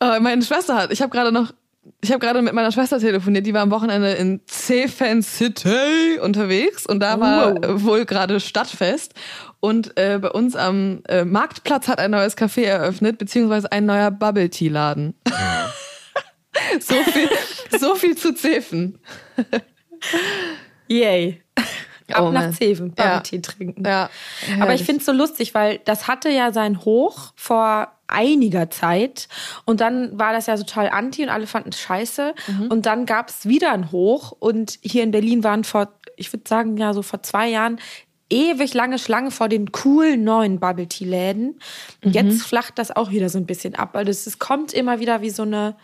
oh, meine Schwester hat, ich habe gerade noch, ich habe gerade mit meiner Schwester telefoniert, die war am Wochenende in Seefan City unterwegs und da war wow. wohl gerade Stadtfest und äh, bei uns am äh, Marktplatz hat ein neues Café eröffnet, beziehungsweise ein neuer Bubble Tea Laden. Ja. (laughs) so viel, so viel zu Zefen. (laughs) Yay. Ab oh, nach Zeven, ja. Tee trinken. Ja, Aber ich finde es so lustig, weil das hatte ja sein Hoch vor einiger Zeit und dann war das ja total anti und alle fanden es scheiße mhm. und dann gab es wieder ein Hoch und hier in Berlin waren vor, ich würde sagen ja so vor zwei Jahren ewig lange Schlange vor den coolen neuen Bubble Tea Läden. Mhm. jetzt flacht das auch wieder so ein bisschen ab, weil es kommt immer wieder wie so eine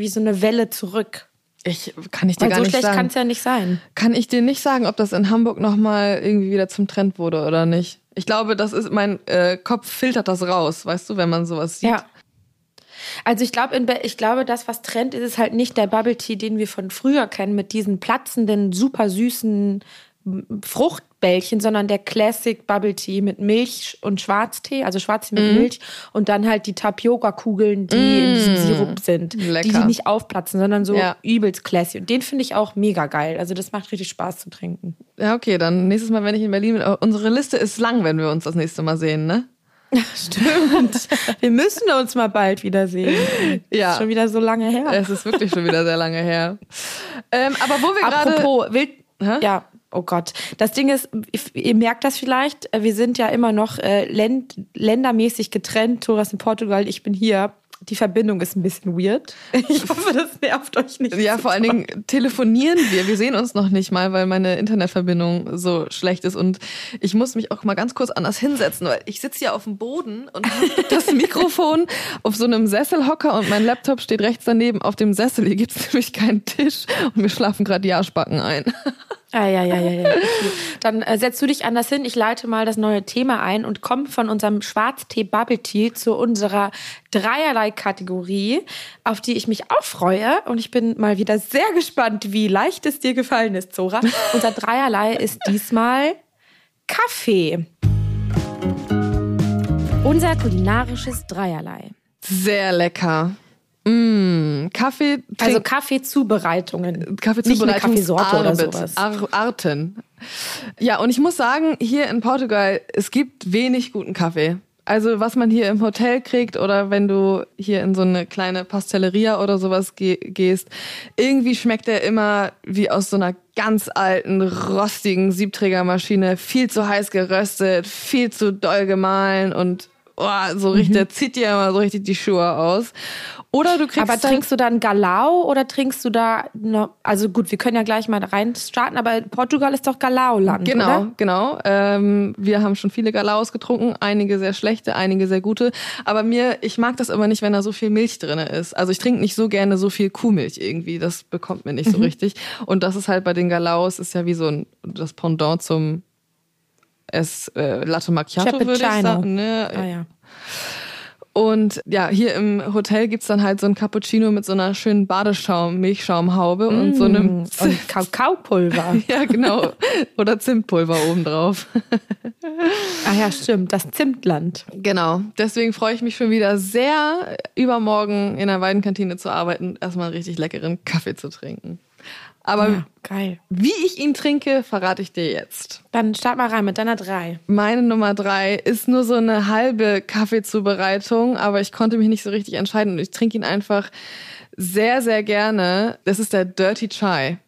wie so eine Welle zurück. Ich kann ich dir Weil gar so nicht schlecht kann es ja nicht sein. Kann ich dir nicht sagen, ob das in Hamburg nochmal irgendwie wieder zum Trend wurde oder nicht. Ich glaube, das ist mein äh, Kopf filtert das raus, weißt du, wenn man sowas sieht. Ja. Also ich glaube, ich glaube, das, was Trend ist, ist halt nicht der Bubble Tea, den wir von früher kennen, mit diesen platzenden, super süßen Fruchtbällchen, sondern der Classic Bubble Tea mit Milch und Schwarztee, also Schwarztee mit mm. Milch und dann halt die Tapioca-Kugeln, die mm. in diesem Sirup sind, Lecker. die, die nicht aufplatzen, sondern so ja. übelst classy. Und den finde ich auch mega geil. Also das macht richtig Spaß zu trinken. Ja, okay, dann nächstes Mal, wenn ich in Berlin bin. Unsere Liste ist lang, wenn wir uns das nächste Mal sehen, ne? (laughs) Stimmt. Wir müssen uns mal bald wiedersehen. Ja. Ist schon wieder so lange her. Es ist wirklich schon wieder sehr lange her. Ähm, aber wo wir (laughs) gerade. Apropos, wild, ja, Oh Gott. Das Ding ist, ihr merkt das vielleicht, äh, wir sind ja immer noch äh, länd ländermäßig getrennt. Thoras in Portugal, ich bin hier. Die Verbindung ist ein bisschen weird. (laughs) Ich hoffe, das nervt euch nicht. Ja, vor allen Dingen telefonieren wir. Wir sehen uns noch nicht mal, weil meine Internetverbindung so schlecht ist. Und ich muss mich auch mal ganz kurz anders hinsetzen, weil ich sitze hier auf dem Boden und (laughs) das Mikrofon auf so einem Sesselhocker und mein Laptop steht rechts daneben auf dem Sessel. Hier gibt es (laughs) nämlich keinen Tisch und wir schlafen gerade die Arschbacken ein. Ah, ja, ja, ja, ja. (laughs) Dann äh, setzt du dich anders hin. Ich leite mal das neue Thema ein und komme von unserem Schwarztee Bubble Tea zu unserer Dreierlei-Kategorie, auf die ich mich auch freue. Und ich bin mal wieder sehr gespannt, wie leicht es dir gefallen ist, Zora. (laughs) Unser Dreierlei ist diesmal Kaffee. Unser kulinarisches Dreierlei. Sehr lecker. Kaffee, Also Kaffeezubereitungen. Kaffeezubereitungs- Nicht Kaffeesorte oder Arbeit, sowas. Ar Arten. Ja, und ich muss sagen, hier in Portugal, es gibt wenig guten Kaffee. Also was man hier im Hotel kriegt oder wenn du hier in so eine kleine Pastelleria oder sowas ge gehst, irgendwie schmeckt der immer wie aus so einer ganz alten, rostigen Siebträgermaschine, viel zu heiß geröstet, viel zu doll gemahlen und oh, so richtig, der zieht dir immer so richtig die Schuhe aus. Oder du kriegst Aber trinkst du dann Galau oder trinkst du da, ne, also gut, wir können ja gleich mal rein starten, aber Portugal ist doch Galau-Land, Genau, oder? genau. Ähm, wir haben schon viele Galaus getrunken, einige sehr schlechte, einige sehr gute. Aber mir, ich mag das immer nicht, wenn da so viel Milch drin ist. Also ich trinke nicht so gerne so viel Kuhmilch irgendwie. Das bekommt mir Mhm. nicht so richtig. Und das ist halt bei den Galaus ist ja wie so ein das Pendant zum es äh, Latte Macchiato würde ich sagen. Ne? Ah, ja. Und ja, hier im Hotel gibt's dann halt so ein Cappuccino mit so einer schönen Badeschaum, Milchschaumhaube und so einem Mm, Und Kakaopulver. (laughs) ja, genau. Oder Zimtpulver obendrauf. ah ja, stimmt, das Zimtland. Genau. Deswegen freue ich mich schon wieder sehr, übermorgen in der Weidenkantine zu arbeiten und erstmal einen richtig leckeren Kaffee zu trinken. Aber Ja, geil. wie ich ihn trinke, verrate ich dir jetzt. Dann start mal rein mit deiner drei. Meine Nummer drei ist nur so eine halbe Kaffeezubereitung, aber ich konnte mich nicht so richtig entscheiden und ich trinke ihn einfach sehr, sehr gerne. Das ist der Dirty Chai.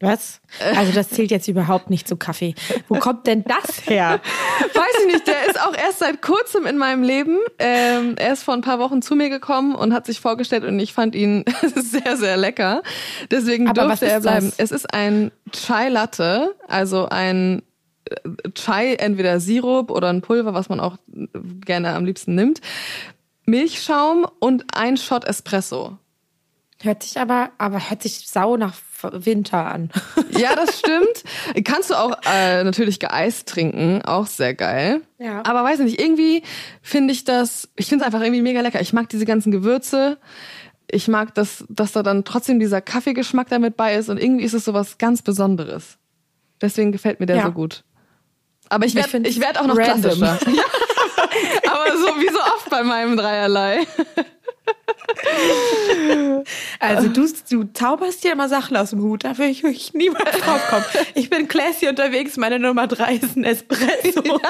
Was? Also das zählt jetzt überhaupt nicht zu Kaffee. Wo kommt denn das her? Weiß ich nicht, der ist auch erst seit kurzem in meinem Leben. Ähm, er ist vor ein paar Wochen zu mir gekommen und hat sich vorgestellt und ich fand ihn (laughs) sehr, sehr lecker. Deswegen Aber durfte er bleiben. das? Es ist ein Chai Latte, also ein äh, Chai, entweder Sirup oder ein Pulver, was man auch gerne am liebsten nimmt. Milchschaum und ein Shot Espresso. Hört sich aber, aber hört sich sau nach Winter an. (laughs) Ja, das stimmt. Kannst du auch äh, natürlich geeist trinken, auch sehr geil. Ja. Aber weiß nicht, irgendwie finde ich das, ich finde es einfach irgendwie mega lecker. Ich mag diese ganzen Gewürze. Ich mag, dass, dass da dann trotzdem dieser Kaffeegeschmack damit bei ist und irgendwie ist es sowas ganz Besonderes. Deswegen gefällt mir der Ja. so gut. Aber ich Ich werde find's ich werd auch noch random. klassischer. (laughs) (laughs) Aber so wie so oft bei meinem Dreierlei. Also du, du zauberst dir immer Sachen aus dem Hut, da will ich wirklich niemals drauf kommen. Ich bin classy unterwegs, meine Nummer drei ist ein Espresso. (laughs)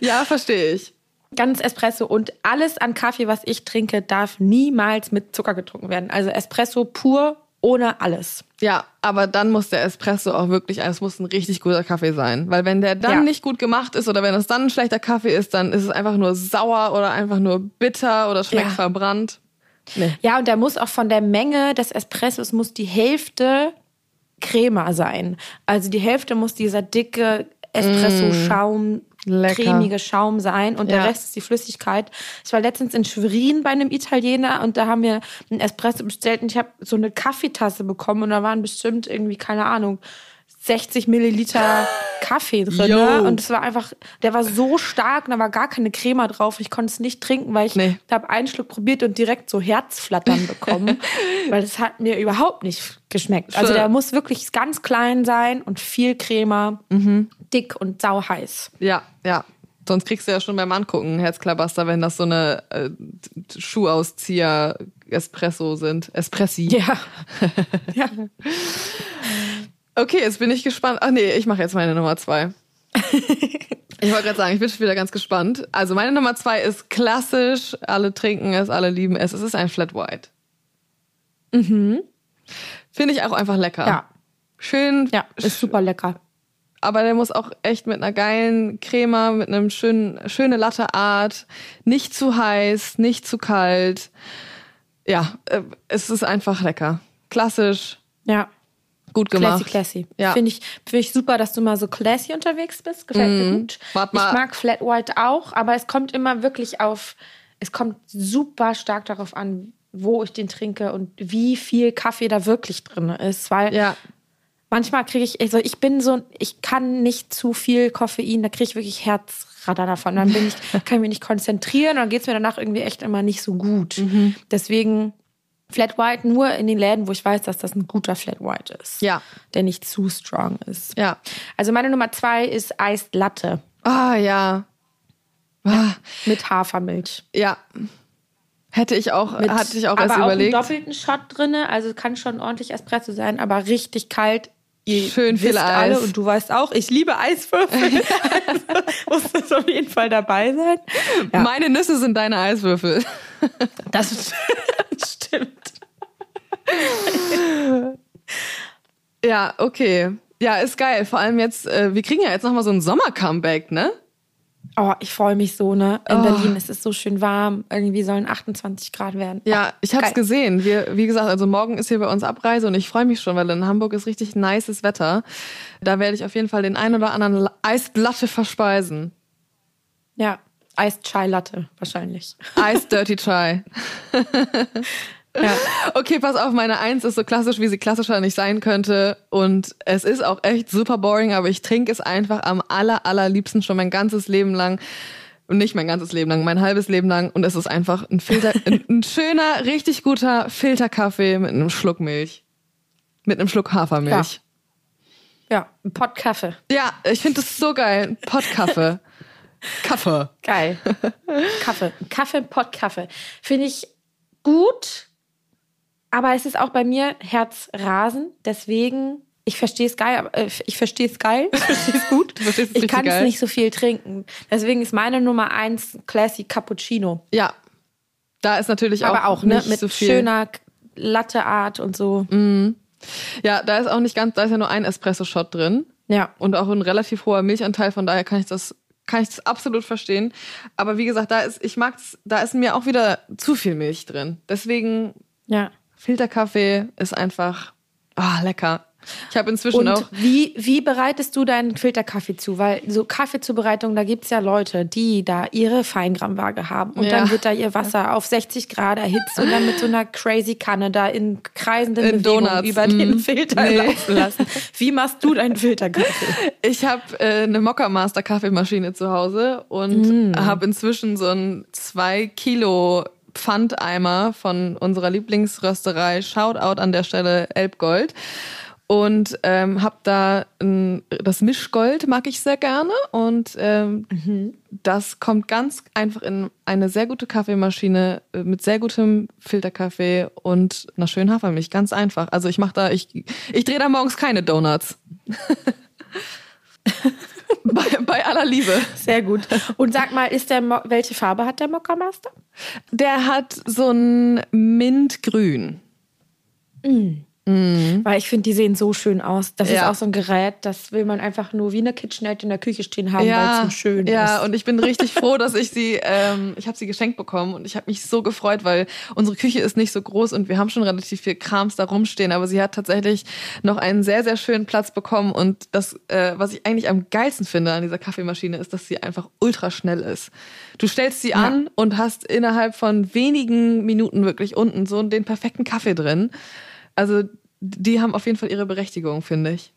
Ja, verstehe ich. Ganz Espresso und alles an Kaffee, was ich trinke, darf niemals mit Zucker getrunken werden. Also Espresso pur, ohne alles. Ja, aber dann muss der Espresso auch wirklich, es muss ein richtig guter Kaffee sein. Weil wenn der dann Ja. nicht gut gemacht ist oder wenn es dann ein schlechter Kaffee ist, dann ist es einfach nur sauer oder einfach nur bitter oder schmeckt Ja. verbrannt. Nee. Ja, und der muss auch von der Menge des Espressos muss die Hälfte Crema sein. Also die Hälfte muss dieser dicke Espresso-Schaum, Lecker. cremige Schaum sein und Ja. der Rest ist die Flüssigkeit. Ich war letztens in Schwerin bei einem Italiener und da haben wir einen Espresso bestellt und ich habe so eine Kaffeetasse bekommen und da waren bestimmt irgendwie, keine Ahnung, 60 Milliliter Kaffee drin. Ne? Und es war einfach, der war so stark, und da war gar keine Crema drauf. Ich konnte es nicht trinken, weil ich Nee. habe einen Schluck probiert und direkt so Herzflattern bekommen, (laughs) weil es hat mir überhaupt nicht geschmeckt. Also der muss wirklich ganz klein sein und viel Crema, dick und sauheiß. Ja, ja. Sonst kriegst du ja schon beim Angucken Herzklabaster, wenn das so eine äh, Schuhauszieher Espresso sind. Espressi. Ja. (laughs) ja. Okay, jetzt bin ich gespannt. Ach nee, ich mache jetzt meine Nummer zwei. (laughs) Ich wollte gerade sagen, ich bin schon wieder ganz gespannt. Also meine Nummer zwei ist klassisch. Alle trinken es, alle lieben es. Es ist ein Flat White. Finde ich auch einfach lecker. Ja. Schön. Ja, ist super lecker. aber der muss auch echt mit einer geilen Crema, mit einem schönen, schöne Latteart, nicht zu heiß, nicht zu kalt. Ja, äh, es ist einfach lecker. Klassisch, Ja. Gut gemacht. Classy, classy. Ja. Finde ich, finde ich super, dass du mal so classy unterwegs bist. Gefällt mir gut. Mhm. Wart mal. Ich mag Flat White auch, aber es kommt immer wirklich auf, es kommt super stark darauf an, wo ich den trinke und wie viel Kaffee da wirklich drin ist. Weil Ja, manchmal kriege ich, also ich bin so, ich kann nicht zu viel Koffein, da kriege ich wirklich Herzratter davon. Dann bin ich, (laughs) kann ich mich nicht konzentrieren und dann geht es mir danach irgendwie echt immer nicht so gut. Mhm. Deswegen Flat White nur in den Läden, wo ich weiß, dass das ein guter Flat White ist. Ja. Der nicht zu strong ist. ja. Also meine Nummer zwei ist Iced Latte. Ah, ja. Ah, Mit Hafermilch. ja. Hätte ich auch, Mit, hatte ich auch aber erst auch überlegt. einen doppelten Shot drinne, also kann schon ordentlich Espresso sein, aber richtig kalt. Ihr Schön viel wisst alle Eis. und du weißt auch, ich liebe Eiswürfel. (laughs) also muss das auf jeden Fall dabei sein. Ja. Meine Nüsse sind deine Eiswürfel. Das (laughs) stimmt. Ja, okay. Ja, ist geil. Vor allem jetzt, äh, wir kriegen ja jetzt nochmal so ein Sommer-Comeback, ne? Oh, ich freue mich so, ne? In Oh. Berlin ist es so schön warm. Irgendwie sollen 28 Grad werden. Ja, ich hab's geil. gesehen. Wir, wie gesagt, also morgen ist hier bei uns Abreise und ich freue mich schon, weil in Hamburg ist richtig nices Wetter. Da werde ich auf jeden Fall den ein oder anderen La- Eislatte verspeisen. Ja, Eis Chai Latte wahrscheinlich. Eis Dirty Chai. (laughs) Ja. (laughs) Okay, pass auf, meine Eins ist so klassisch, wie sie klassischer nicht sein könnte. Und es ist auch echt super boring, aber ich trinke es einfach am aller, allerliebsten schon mein ganzes Leben lang. Und nicht mein ganzes Leben lang, mein halbes Leben lang. Und es ist einfach ein Filter, (laughs) ein, ein schöner, richtig guter Filterkaffee mit einem Schluck Milch. Mit einem Schluck Hafermilch. Ja, ein Pott Kaffee. Ja, ich finde das so geil. Ein Pottkaffee. (laughs) Kaffee. Geil. Kaffee. Kaffee, Pott Kaffee. Finde ich gut, aber es ist auch bei mir Herzrasen. Deswegen, ich verstehe es geil, äh, ich verstehe es geil, (laughs) ich verstehe es gut. Ich kann es nicht so viel trinken. Deswegen ist meine Nummer eins Classy Cappuccino. Ja. Da ist natürlich Aber auch, ne, nicht mit so viel. schöner Latteart und so. Ja, da ist auch nicht ganz, da ist ja nur ein Espresso-Shot drin. Ja. und auch ein relativ hoher Milchanteil, von daher kann ich das kann ich das absolut verstehen, aber wie gesagt, da ist ich mag's, da ist mir auch wieder zu viel Milch drin. Deswegen Ja. Filterkaffee ist einfach ah lecker. Ich habe inzwischen Und auch wie, wie bereitest du deinen Filterkaffee zu? Weil so Kaffeezubereitung, da gibt's ja Leute, die da ihre Feingrammwaage haben. Und Ja. dann wird da ihr Wasser auf 60 Grad erhitzt und dann mit so einer crazy Kanne da in kreisenden In Bewegungen Donuts, über mm. den Filter Nee. laufen lassen. Wie machst du deinen Filterkaffee? (laughs) Ich habe äh, eine Mokka Master Kaffeemaschine zu Hause und Mm. habe inzwischen so einen zwei Kilo Pfandeimer von unserer Lieblingsrösterei. Shoutout an der Stelle Elbgold. Und ähm, habe da ein, das Mischgold mag ich sehr gerne und ähm, das kommt ganz einfach in eine sehr gute Kaffeemaschine äh, mit sehr gutem Filterkaffee und einer schönen Hafermilch. Ganz einfach. Also ich mache da, ich, ich drehe da morgens keine Donuts. (laughs) bei, bei aller Liebe. Sehr gut. Und sag mal, ist der Mo welche Farbe hat der Mokka Master? Der hat so ein Mintgrün. Weil ich finde, die sehen so schön aus. Das ist Ja. auch so ein Gerät, das will man einfach nur wie eine KitchenAid in der Küche stehen haben, weil es so schön ja, ist. und ich bin richtig froh, dass ich sie, ähm, ich habe sie geschenkt bekommen und ich habe mich so gefreut, weil unsere Küche ist nicht so groß und wir haben schon relativ viel Krams da rumstehen, aber sie hat tatsächlich noch einen sehr, sehr schönen Platz bekommen und das, äh, was ich eigentlich am geilsten finde an dieser Kaffeemaschine, ist, dass sie einfach ultra schnell ist. Du stellst sie an und hast innerhalb von wenigen Minuten wirklich unten so den perfekten Kaffee drin. Also die haben auf jeden Fall ihre Berechtigung, finde ich.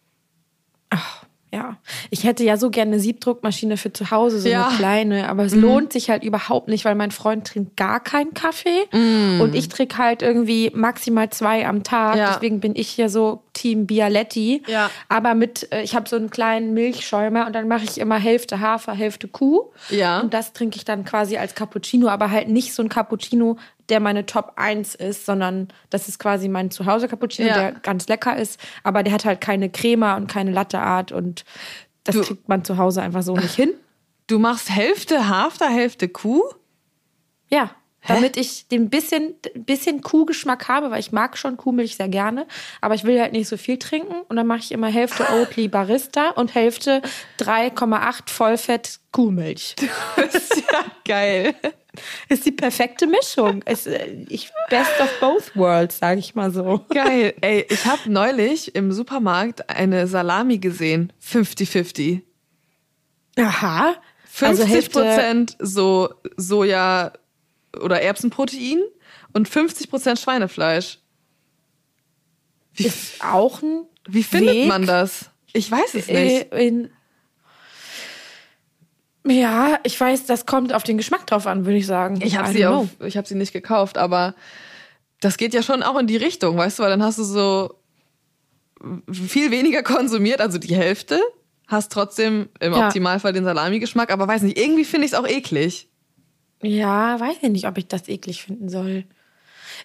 Ja, ich hätte ja so gerne eine Siebdruckmaschine für zu Hause, so Ja. Mhm. eine kleine, aber es lohnt sich halt überhaupt nicht, weil mein Freund trinkt gar keinen Kaffee und ich trinke halt irgendwie maximal zwei am Tag. Mhm. Ja. Deswegen bin ich hier so Team Bialetti. Ja. Aber mit, äh, ich habe so einen kleinen Milchschäumer und dann mache ich immer Hälfte Hafer, Hälfte Kuh. Ja. Und das trinke ich dann quasi als Cappuccino, aber halt nicht so ein Cappuccino, der meine Top 1 ist, sondern das ist quasi mein Zuhause-Cappuccino, Ja. der ganz lecker ist, aber der hat halt keine Crema und keine Latteart und das Du- kriegt man zu Hause einfach so nicht hin. Du machst Hälfte Hafter, Hälfte Kuh? Ja, damit ich den bisschen, bisschen Kuhgeschmack habe, weil ich mag schon Kuhmilch sehr gerne, aber ich will halt nicht so viel trinken und dann mache ich immer Hälfte (laughs) Oatly Barista und Hälfte 3,8 Vollfett Kuhmilch. Das ist ja geil. Ist die perfekte Mischung. Es, äh, ich best of both worlds, sage ich mal so. Geil. Ey, ich habe neulich im Supermarkt eine Salami gesehen. 50-50. Aha. 50 Prozent so Soja oder Erbsenprotein und 50 Prozent Schweinefleisch. Wie, ist auch ein wie findet Weg, man das? Ich weiß es äh, nicht. in ja, ich weiß, das kommt auf den Geschmack drauf an, würde ich sagen. Ich habe sie don't auf, ich habe sie nicht gekauft, aber das geht ja schon auch in die Richtung, weißt du, weil dann hast du so viel weniger konsumiert, also die Hälfte, hast trotzdem im Ja. Optimalfall den Salami-Geschmack, aber weiß nicht, irgendwie finde ich es auch eklig. Ja, weiß ich nicht, ob ich das eklig finden soll.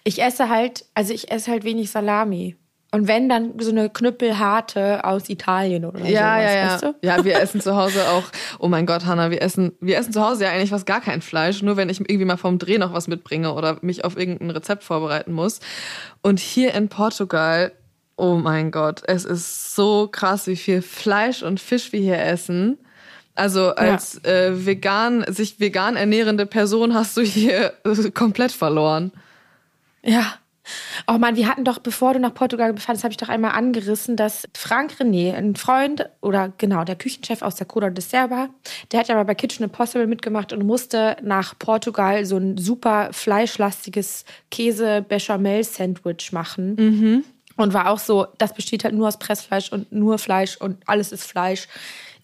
Ich esse halt, also ich esse halt wenig Salami. Und wenn, dann so eine knüppelharte aus Italien oder Ja, sowas, ja, ja. weißt du? Ja, wir (laughs) essen zu Hause auch, oh mein Gott, Hanna, wir essen, wir essen zu Hause ja eigentlich fast gar kein Fleisch, nur wenn ich irgendwie mal vom Dreh noch was mitbringe oder mich auf irgendein Rezept vorbereiten muss. Und hier in Portugal, oh mein Gott, es ist so krass, wie viel Fleisch und Fisch wir hier essen. Also als äh, vegan, sich vegan ernährende Person hast du hier (laughs) komplett verloren. Ja. Oh Mann, wir hatten doch, bevor du nach Portugal gefahren bist, habe ich doch einmal angerissen, dass Frank René, ein Freund oder genau, der Küchenchef aus der Coda de Serba, der hat ja mal bei Kitchen Impossible mitgemacht und musste nach Portugal so ein super fleischlastiges Käse-Bechamel-Sandwich machen. Und war auch so, das besteht halt nur aus Pressfleisch und nur Fleisch und alles ist Fleisch.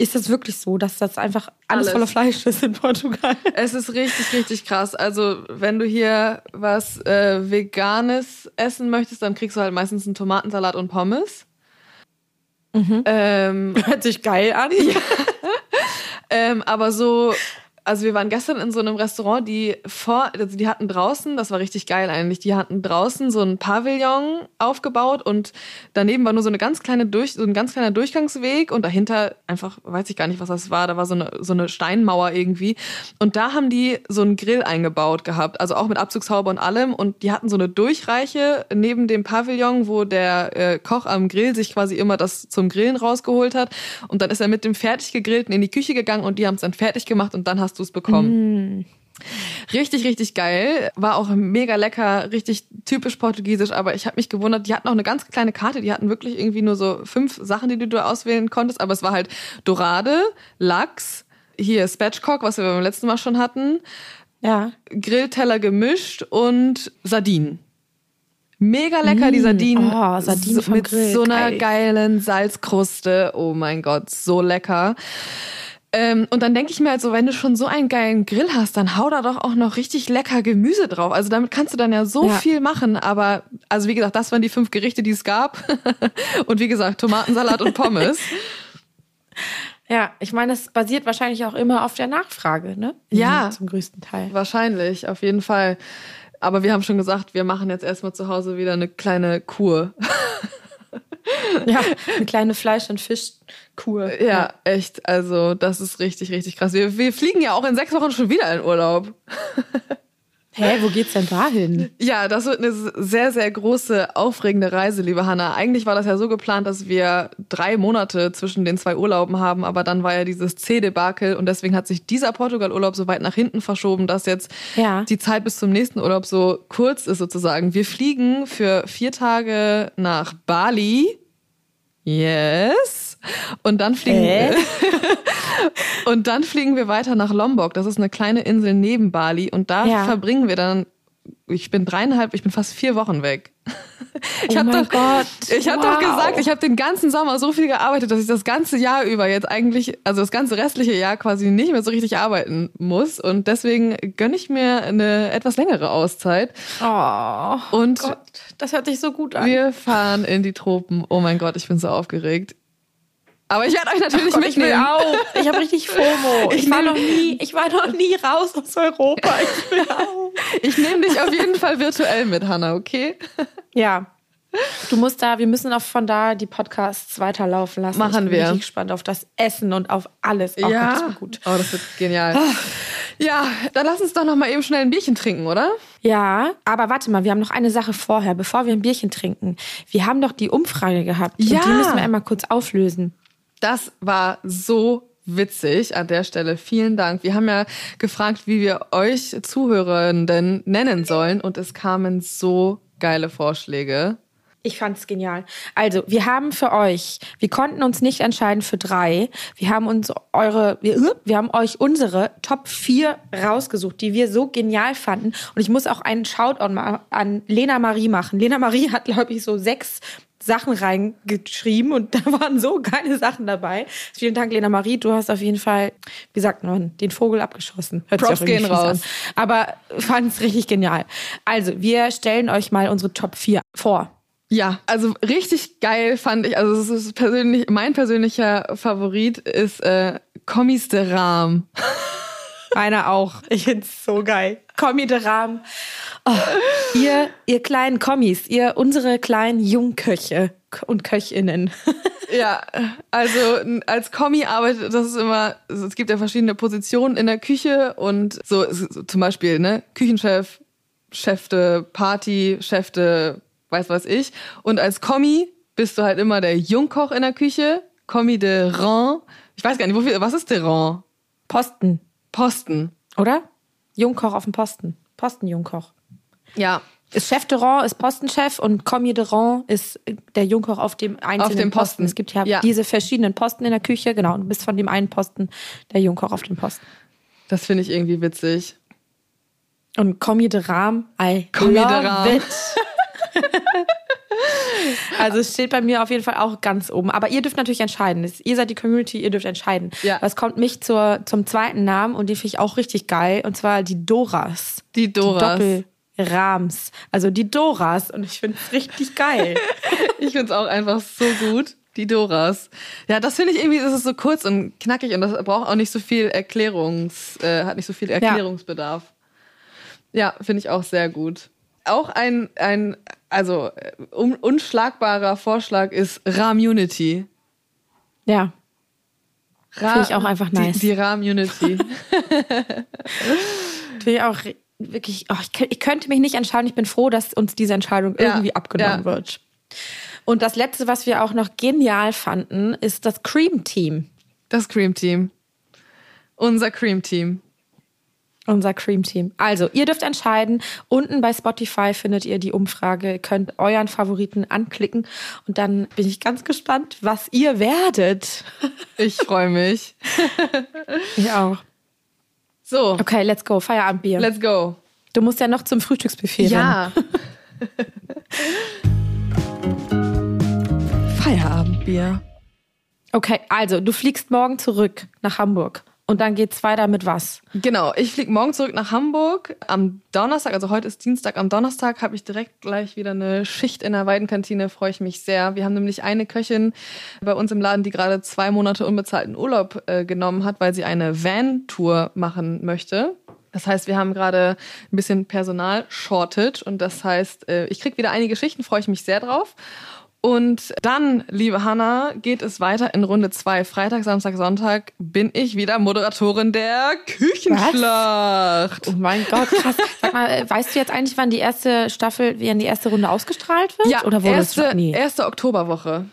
Ist das wirklich so, dass das einfach alles, Alles. voller Fleisch ist in Portugal? Es ist richtig, richtig krass. Also, wenn du hier was äh, Veganes essen möchtest, dann kriegst du halt meistens einen Tomatensalat und Pommes. Ähm, (laughs) Hört sich geil an. (laughs) ähm, aber so, also wir waren gestern in so einem Restaurant, die vor, also die hatten draußen, das war richtig geil eigentlich, die hatten draußen so ein Pavillon aufgebaut und daneben war nur so eine ganz kleine Durch, so ein ganz kleiner Durchgangsweg und dahinter einfach, weiß ich gar nicht, was das war, da war so eine, so eine Steinmauer irgendwie. Und da haben die so einen Grill eingebaut gehabt, also auch mit Abzugshaube und allem. Und die hatten so eine Durchreiche neben dem Pavillon, wo der äh, Koch am Grill sich quasi immer das zum Grillen rausgeholt hat. Und dann ist er mit dem fertig gegrillten in die Küche gegangen und die haben es dann fertig gemacht und dann hast du es bekommen. Richtig, richtig geil. War auch mega lecker, richtig typisch portugiesisch, aber ich habe mich gewundert, die hatten auch eine ganz kleine Karte, die hatten wirklich irgendwie nur so fünf Sachen, die du da auswählen konntest, aber es war halt Dorade, Lachs, hier Spatchcock, was wir beim letzten Mal schon hatten, Ja. Grillteller gemischt und Sardinen. Mega lecker, die Sardinen. Oh, Sardinen vom mit Grill, so einer geil. geilen Salzkruste. Oh mein Gott, so lecker. Ähm, und dann denke ich mir halt so, wenn du schon so einen geilen Grill hast, dann hau da doch auch noch richtig lecker Gemüse drauf. Also damit kannst du dann ja so Ja. viel machen. Aber, also wie gesagt, das waren die fünf Gerichte, die es gab. (laughs) und wie gesagt, Tomatensalat und Pommes. (laughs) Ja, ich meine, es basiert wahrscheinlich auch immer auf der Nachfrage, ne? Ja. Zum größten Teil. Wahrscheinlich, auf jeden Fall. Aber wir haben schon gesagt, wir machen jetzt erstmal zu Hause wieder eine kleine Kur. (laughs) Ja, eine kleine Fleisch- und Fischkur. Ja, echt. Also, das ist richtig, richtig krass. Wir, wir fliegen ja auch in sechs Wochen schon wieder in Urlaub. (laughs) Hä, wo geht's denn dahin? Ja, das wird eine sehr, sehr große, aufregende Reise, liebe Hanna. Eigentlich war das ja so geplant, dass wir drei Monate zwischen den zwei Urlauben haben, aber dann war ja dieses C-Debakel und deswegen hat sich dieser Portugal-Urlaub so weit nach hinten verschoben, dass jetzt Ja. die Zeit bis zum nächsten Urlaub so kurz ist sozusagen. Wir fliegen für vier Tage nach Bali. Yes. Und dann fliegen Hä? wir. (laughs) Und dann fliegen wir weiter nach Lombok. Das ist eine kleine Insel neben Bali. Und da Ja. verbringen wir dann, ich bin dreieinhalb, ich bin fast vier Wochen weg. (laughs) Ich Oh mein doch, Gott, Ich habe doch wow. gesagt, ich habe den ganzen Sommer so viel gearbeitet, dass ich das ganze Jahr über jetzt eigentlich, also das ganze restliche Jahr quasi nicht mehr so richtig arbeiten muss. Und deswegen gönne ich mir eine etwas längere Auszeit. Oh, Und Gott, das hört sich so gut an. wir fahren in die Tropen. Oh mein Gott, ich bin so aufgeregt. Aber ich werde euch natürlich Gott, ich will mitnehmen. auch. Ich habe richtig FOMO. (laughs) Ich, Ich war noch nie, ich war noch nie raus aus Europa. Ich will (laughs) auch. Ich nehme dich auf jeden Fall virtuell mit, Hanna, okay? Ja. Du musst da, wir müssen auch von da die Podcasts weiterlaufen lassen. Machen ich bin wir. richtig gespannt auf das Essen und auf alles. Oh Gott, das wird gut. Oh, das wird genial. Ja, dann lass uns doch noch mal eben schnell ein Bierchen trinken, oder? Ja, aber warte mal, wir haben noch eine Sache vorher, bevor wir ein Bierchen trinken. Wir haben doch die Umfrage gehabt. Ja. Und die müssen wir einmal kurz auflösen. Das war so witzig an der Stelle. Vielen Dank. Wir haben ja gefragt, wie wir euch Zuhörenden nennen sollen und es kamen so geile Vorschläge. Ich fand's genial. Also, wir haben für euch, wir konnten uns nicht entscheiden für drei. Wir haben uns eure, wir, wir haben euch unsere Top 4 rausgesucht, die wir so genial fanden. Und ich muss auch einen Shoutout an Lena Marie machen. Lena Marie hat, glaube ich, so sechs Sachen reingeschrieben und (laughs) da waren so geile Sachen dabei. Vielen Dank, Lena Marie. Du hast auf jeden Fall, wie sagt man, den Vogel abgeschossen. Hört Props gehen raus. An. Aber fand es richtig genial. Also, wir stellen euch mal unsere Top 4 vor. Ja, also richtig geil fand ich, also es ist persönlich, mein persönlicher Favorit ist äh, Kommis de Ram. Meiner auch. Ich find's so geil. Kommi de Ram. Oh, ihr, ihr kleinen Kommis, ihr, unsere kleinen Jungköche und Köchinnen. (laughs) Ja, also als Kommi arbeitet, das ist immer, es gibt ja verschiedene Positionen in der Küche und so, so zum Beispiel, ne, Küchenchef, Chef de Party, Chef de weiß was ich. Und als Kommi bist du halt immer der Jungkoch in der Küche, Kommi de Rang. Ich weiß gar nicht, wofür, was ist de Rang? Posten. Posten. Oder? Jungkoch auf dem Posten. Postenjungkoch. Ja. Ist Chef de Rang, ist Postenchef und Commis de Rang ist der Jungkoch auf dem einzelnen Auf dem Posten. Posten. Es gibt ja, Ja. diese verschiedenen Posten in der Küche, genau. Und du bist von dem einen Posten der Jungkoch auf dem Posten. Das finde ich irgendwie witzig. Und Commis de Ram, I Commis de love Ram. it. (laughs) also es steht bei mir auf jeden Fall auch ganz oben. Aber ihr dürft natürlich entscheiden. Ihr seid die Community, ihr dürft entscheiden. Ja. Was kommt mich zur, zum zweiten Namen und den finde ich auch richtig geil. Und zwar die Doras. Die Doras. Die Doppelrams. Also die Doras. Und ich finde es richtig geil. (laughs) Ich finde es auch einfach so gut. Die Doras. Ja, das finde ich irgendwie, das ist so kurz und knackig und das braucht auch nicht so viel Erklärungs, äh, hat nicht so viel Erklärungsbedarf. Ja, finde ich auch sehr gut. Auch ein, ein also äh, un unschlagbarer Vorschlag ist Ramunity. ja. Ra (laughs) Finde ich auch einfach nice. Die, die Ramunity. Finde ich auch wirklich, oh, ich, ich könnte mich nicht entscheiden. Ich bin froh, dass uns diese Entscheidung Ja, irgendwie abgenommen ja. wird. Und das letzte, was wir auch noch genial fanden, ist das Cream Team. das Cream Team. Unser Cream Team. Unser Cream Team. Also, ihr dürft entscheiden. Unten bei Spotify findet ihr die Umfrage. Ihr könnt euren Favoriten anklicken. Und dann bin ich ganz gespannt, was ihr werdet. Ich freue mich. (laughs) Ich auch. So, Okay, let's go. Feierabendbier. let's go. du musst ja noch zum Frühstücksbuffet. Ja. (laughs) Feierabendbier. Okay, also, du fliegst morgen zurück nach Hamburg. Und dann geht's weiter mit was? Genau, ich fliege morgen zurück nach Hamburg. Am Donnerstag, also heute ist Dienstag, am Donnerstag habe ich direkt gleich wieder eine Schicht in der Weidenkantine, freue ich mich sehr. Wir haben nämlich eine Köchin bei uns im Laden, die gerade zwei Monate unbezahlten Urlaub äh, genommen hat, weil sie eine Van-Tour machen möchte. Das heißt, wir haben gerade ein bisschen Personal-Shortage und das heißt, äh, ich krieg wieder einige Schichten, freue ich mich sehr drauf. Und dann, liebe Hanna, geht es weiter in Runde zwei. Freitag, Samstag, Sonntag bin ich wieder Moderatorin der Küchenschlacht. Oh mein Gott, krass. Sag mal, äh, weißt du jetzt eigentlich, wann die erste Staffel, wann die erste Runde ausgestrahlt wird? Ja, Oder wurde erste, es nie? erste Oktoberwoche.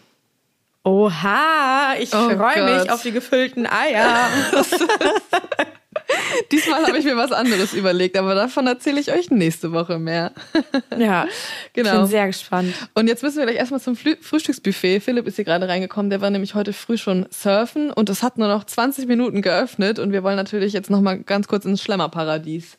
Oha, ich Oh freue mich auf die gefüllten Eier. (laughs) (laughs) Diesmal habe ich mir was anderes überlegt, aber davon erzähle ich euch nächste Woche mehr. (laughs) ja, Genau. (laughs) Ich bin sehr gespannt. Und jetzt müssen wir gleich erstmal zum Flü Frühstücksbuffet. Philipp ist hier gerade reingekommen, der war nämlich heute früh schon surfen und es hat nur noch 20 Minuten geöffnet und wir wollen natürlich jetzt nochmal ganz kurz ins Schlemmerparadies.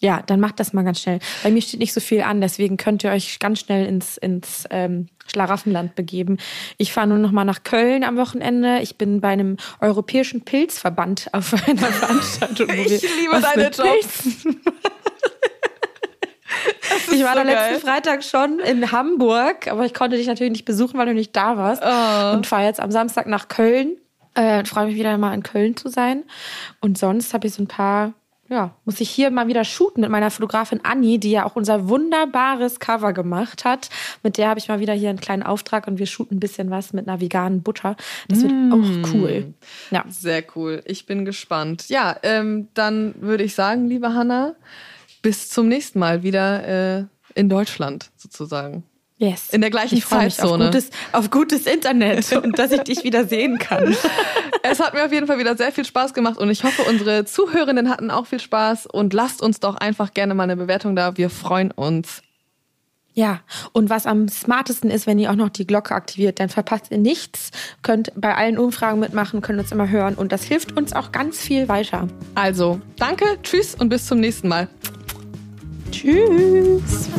Ja, dann macht das mal ganz schnell. Bei mir steht nicht so viel an, deswegen könnt ihr euch ganz schnell ins, ins ähm, Schlaraffenland begeben. Ich fahre nur noch mal nach Köln am Wochenende. Ich bin bei einem europäischen Pilzverband auf (laughs) einer Veranstaltung. Ich liebe deine Jobs. (laughs) Ich war so letzten. Freitag schon in Hamburg, aber ich konnte dich natürlich nicht besuchen, weil du nicht da warst. Oh. Und fahre jetzt am Samstag nach Köln. Äh, Freue mich wieder mal in Köln zu sein. Und sonst habe ich so ein paar, ja, muss ich hier mal wieder shooten mit meiner Fotografin Anni, die ja auch unser wunderbares Cover gemacht hat. Mit der habe ich mal wieder hier einen kleinen Auftrag und wir shooten ein bisschen was mit einer veganen Butter. Das wird Mm. auch cool. Ja. Sehr cool. Ich bin gespannt. Ja, ähm, dann würde ich sagen, liebe Hanna, bis zum nächsten Mal wieder äh, in Deutschland sozusagen. Yes. In der gleichen ich Zeitzone. Auf gutes, auf gutes Internet und (laughs) (laughs) dass ich dich wieder sehen kann. Es hat mir auf jeden Fall wieder sehr viel Spaß gemacht und ich hoffe, unsere Zuhörenden hatten auch viel Spaß und lasst uns doch einfach gerne mal eine Bewertung da. Wir freuen uns. Ja, und was am smartesten ist, wenn ihr auch noch die Glocke aktiviert, dann verpasst ihr nichts, könnt bei allen Umfragen mitmachen, könnt uns immer hören und das hilft uns auch ganz viel weiter. Also, danke, tschüss und bis zum nächsten Mal. Tschüss.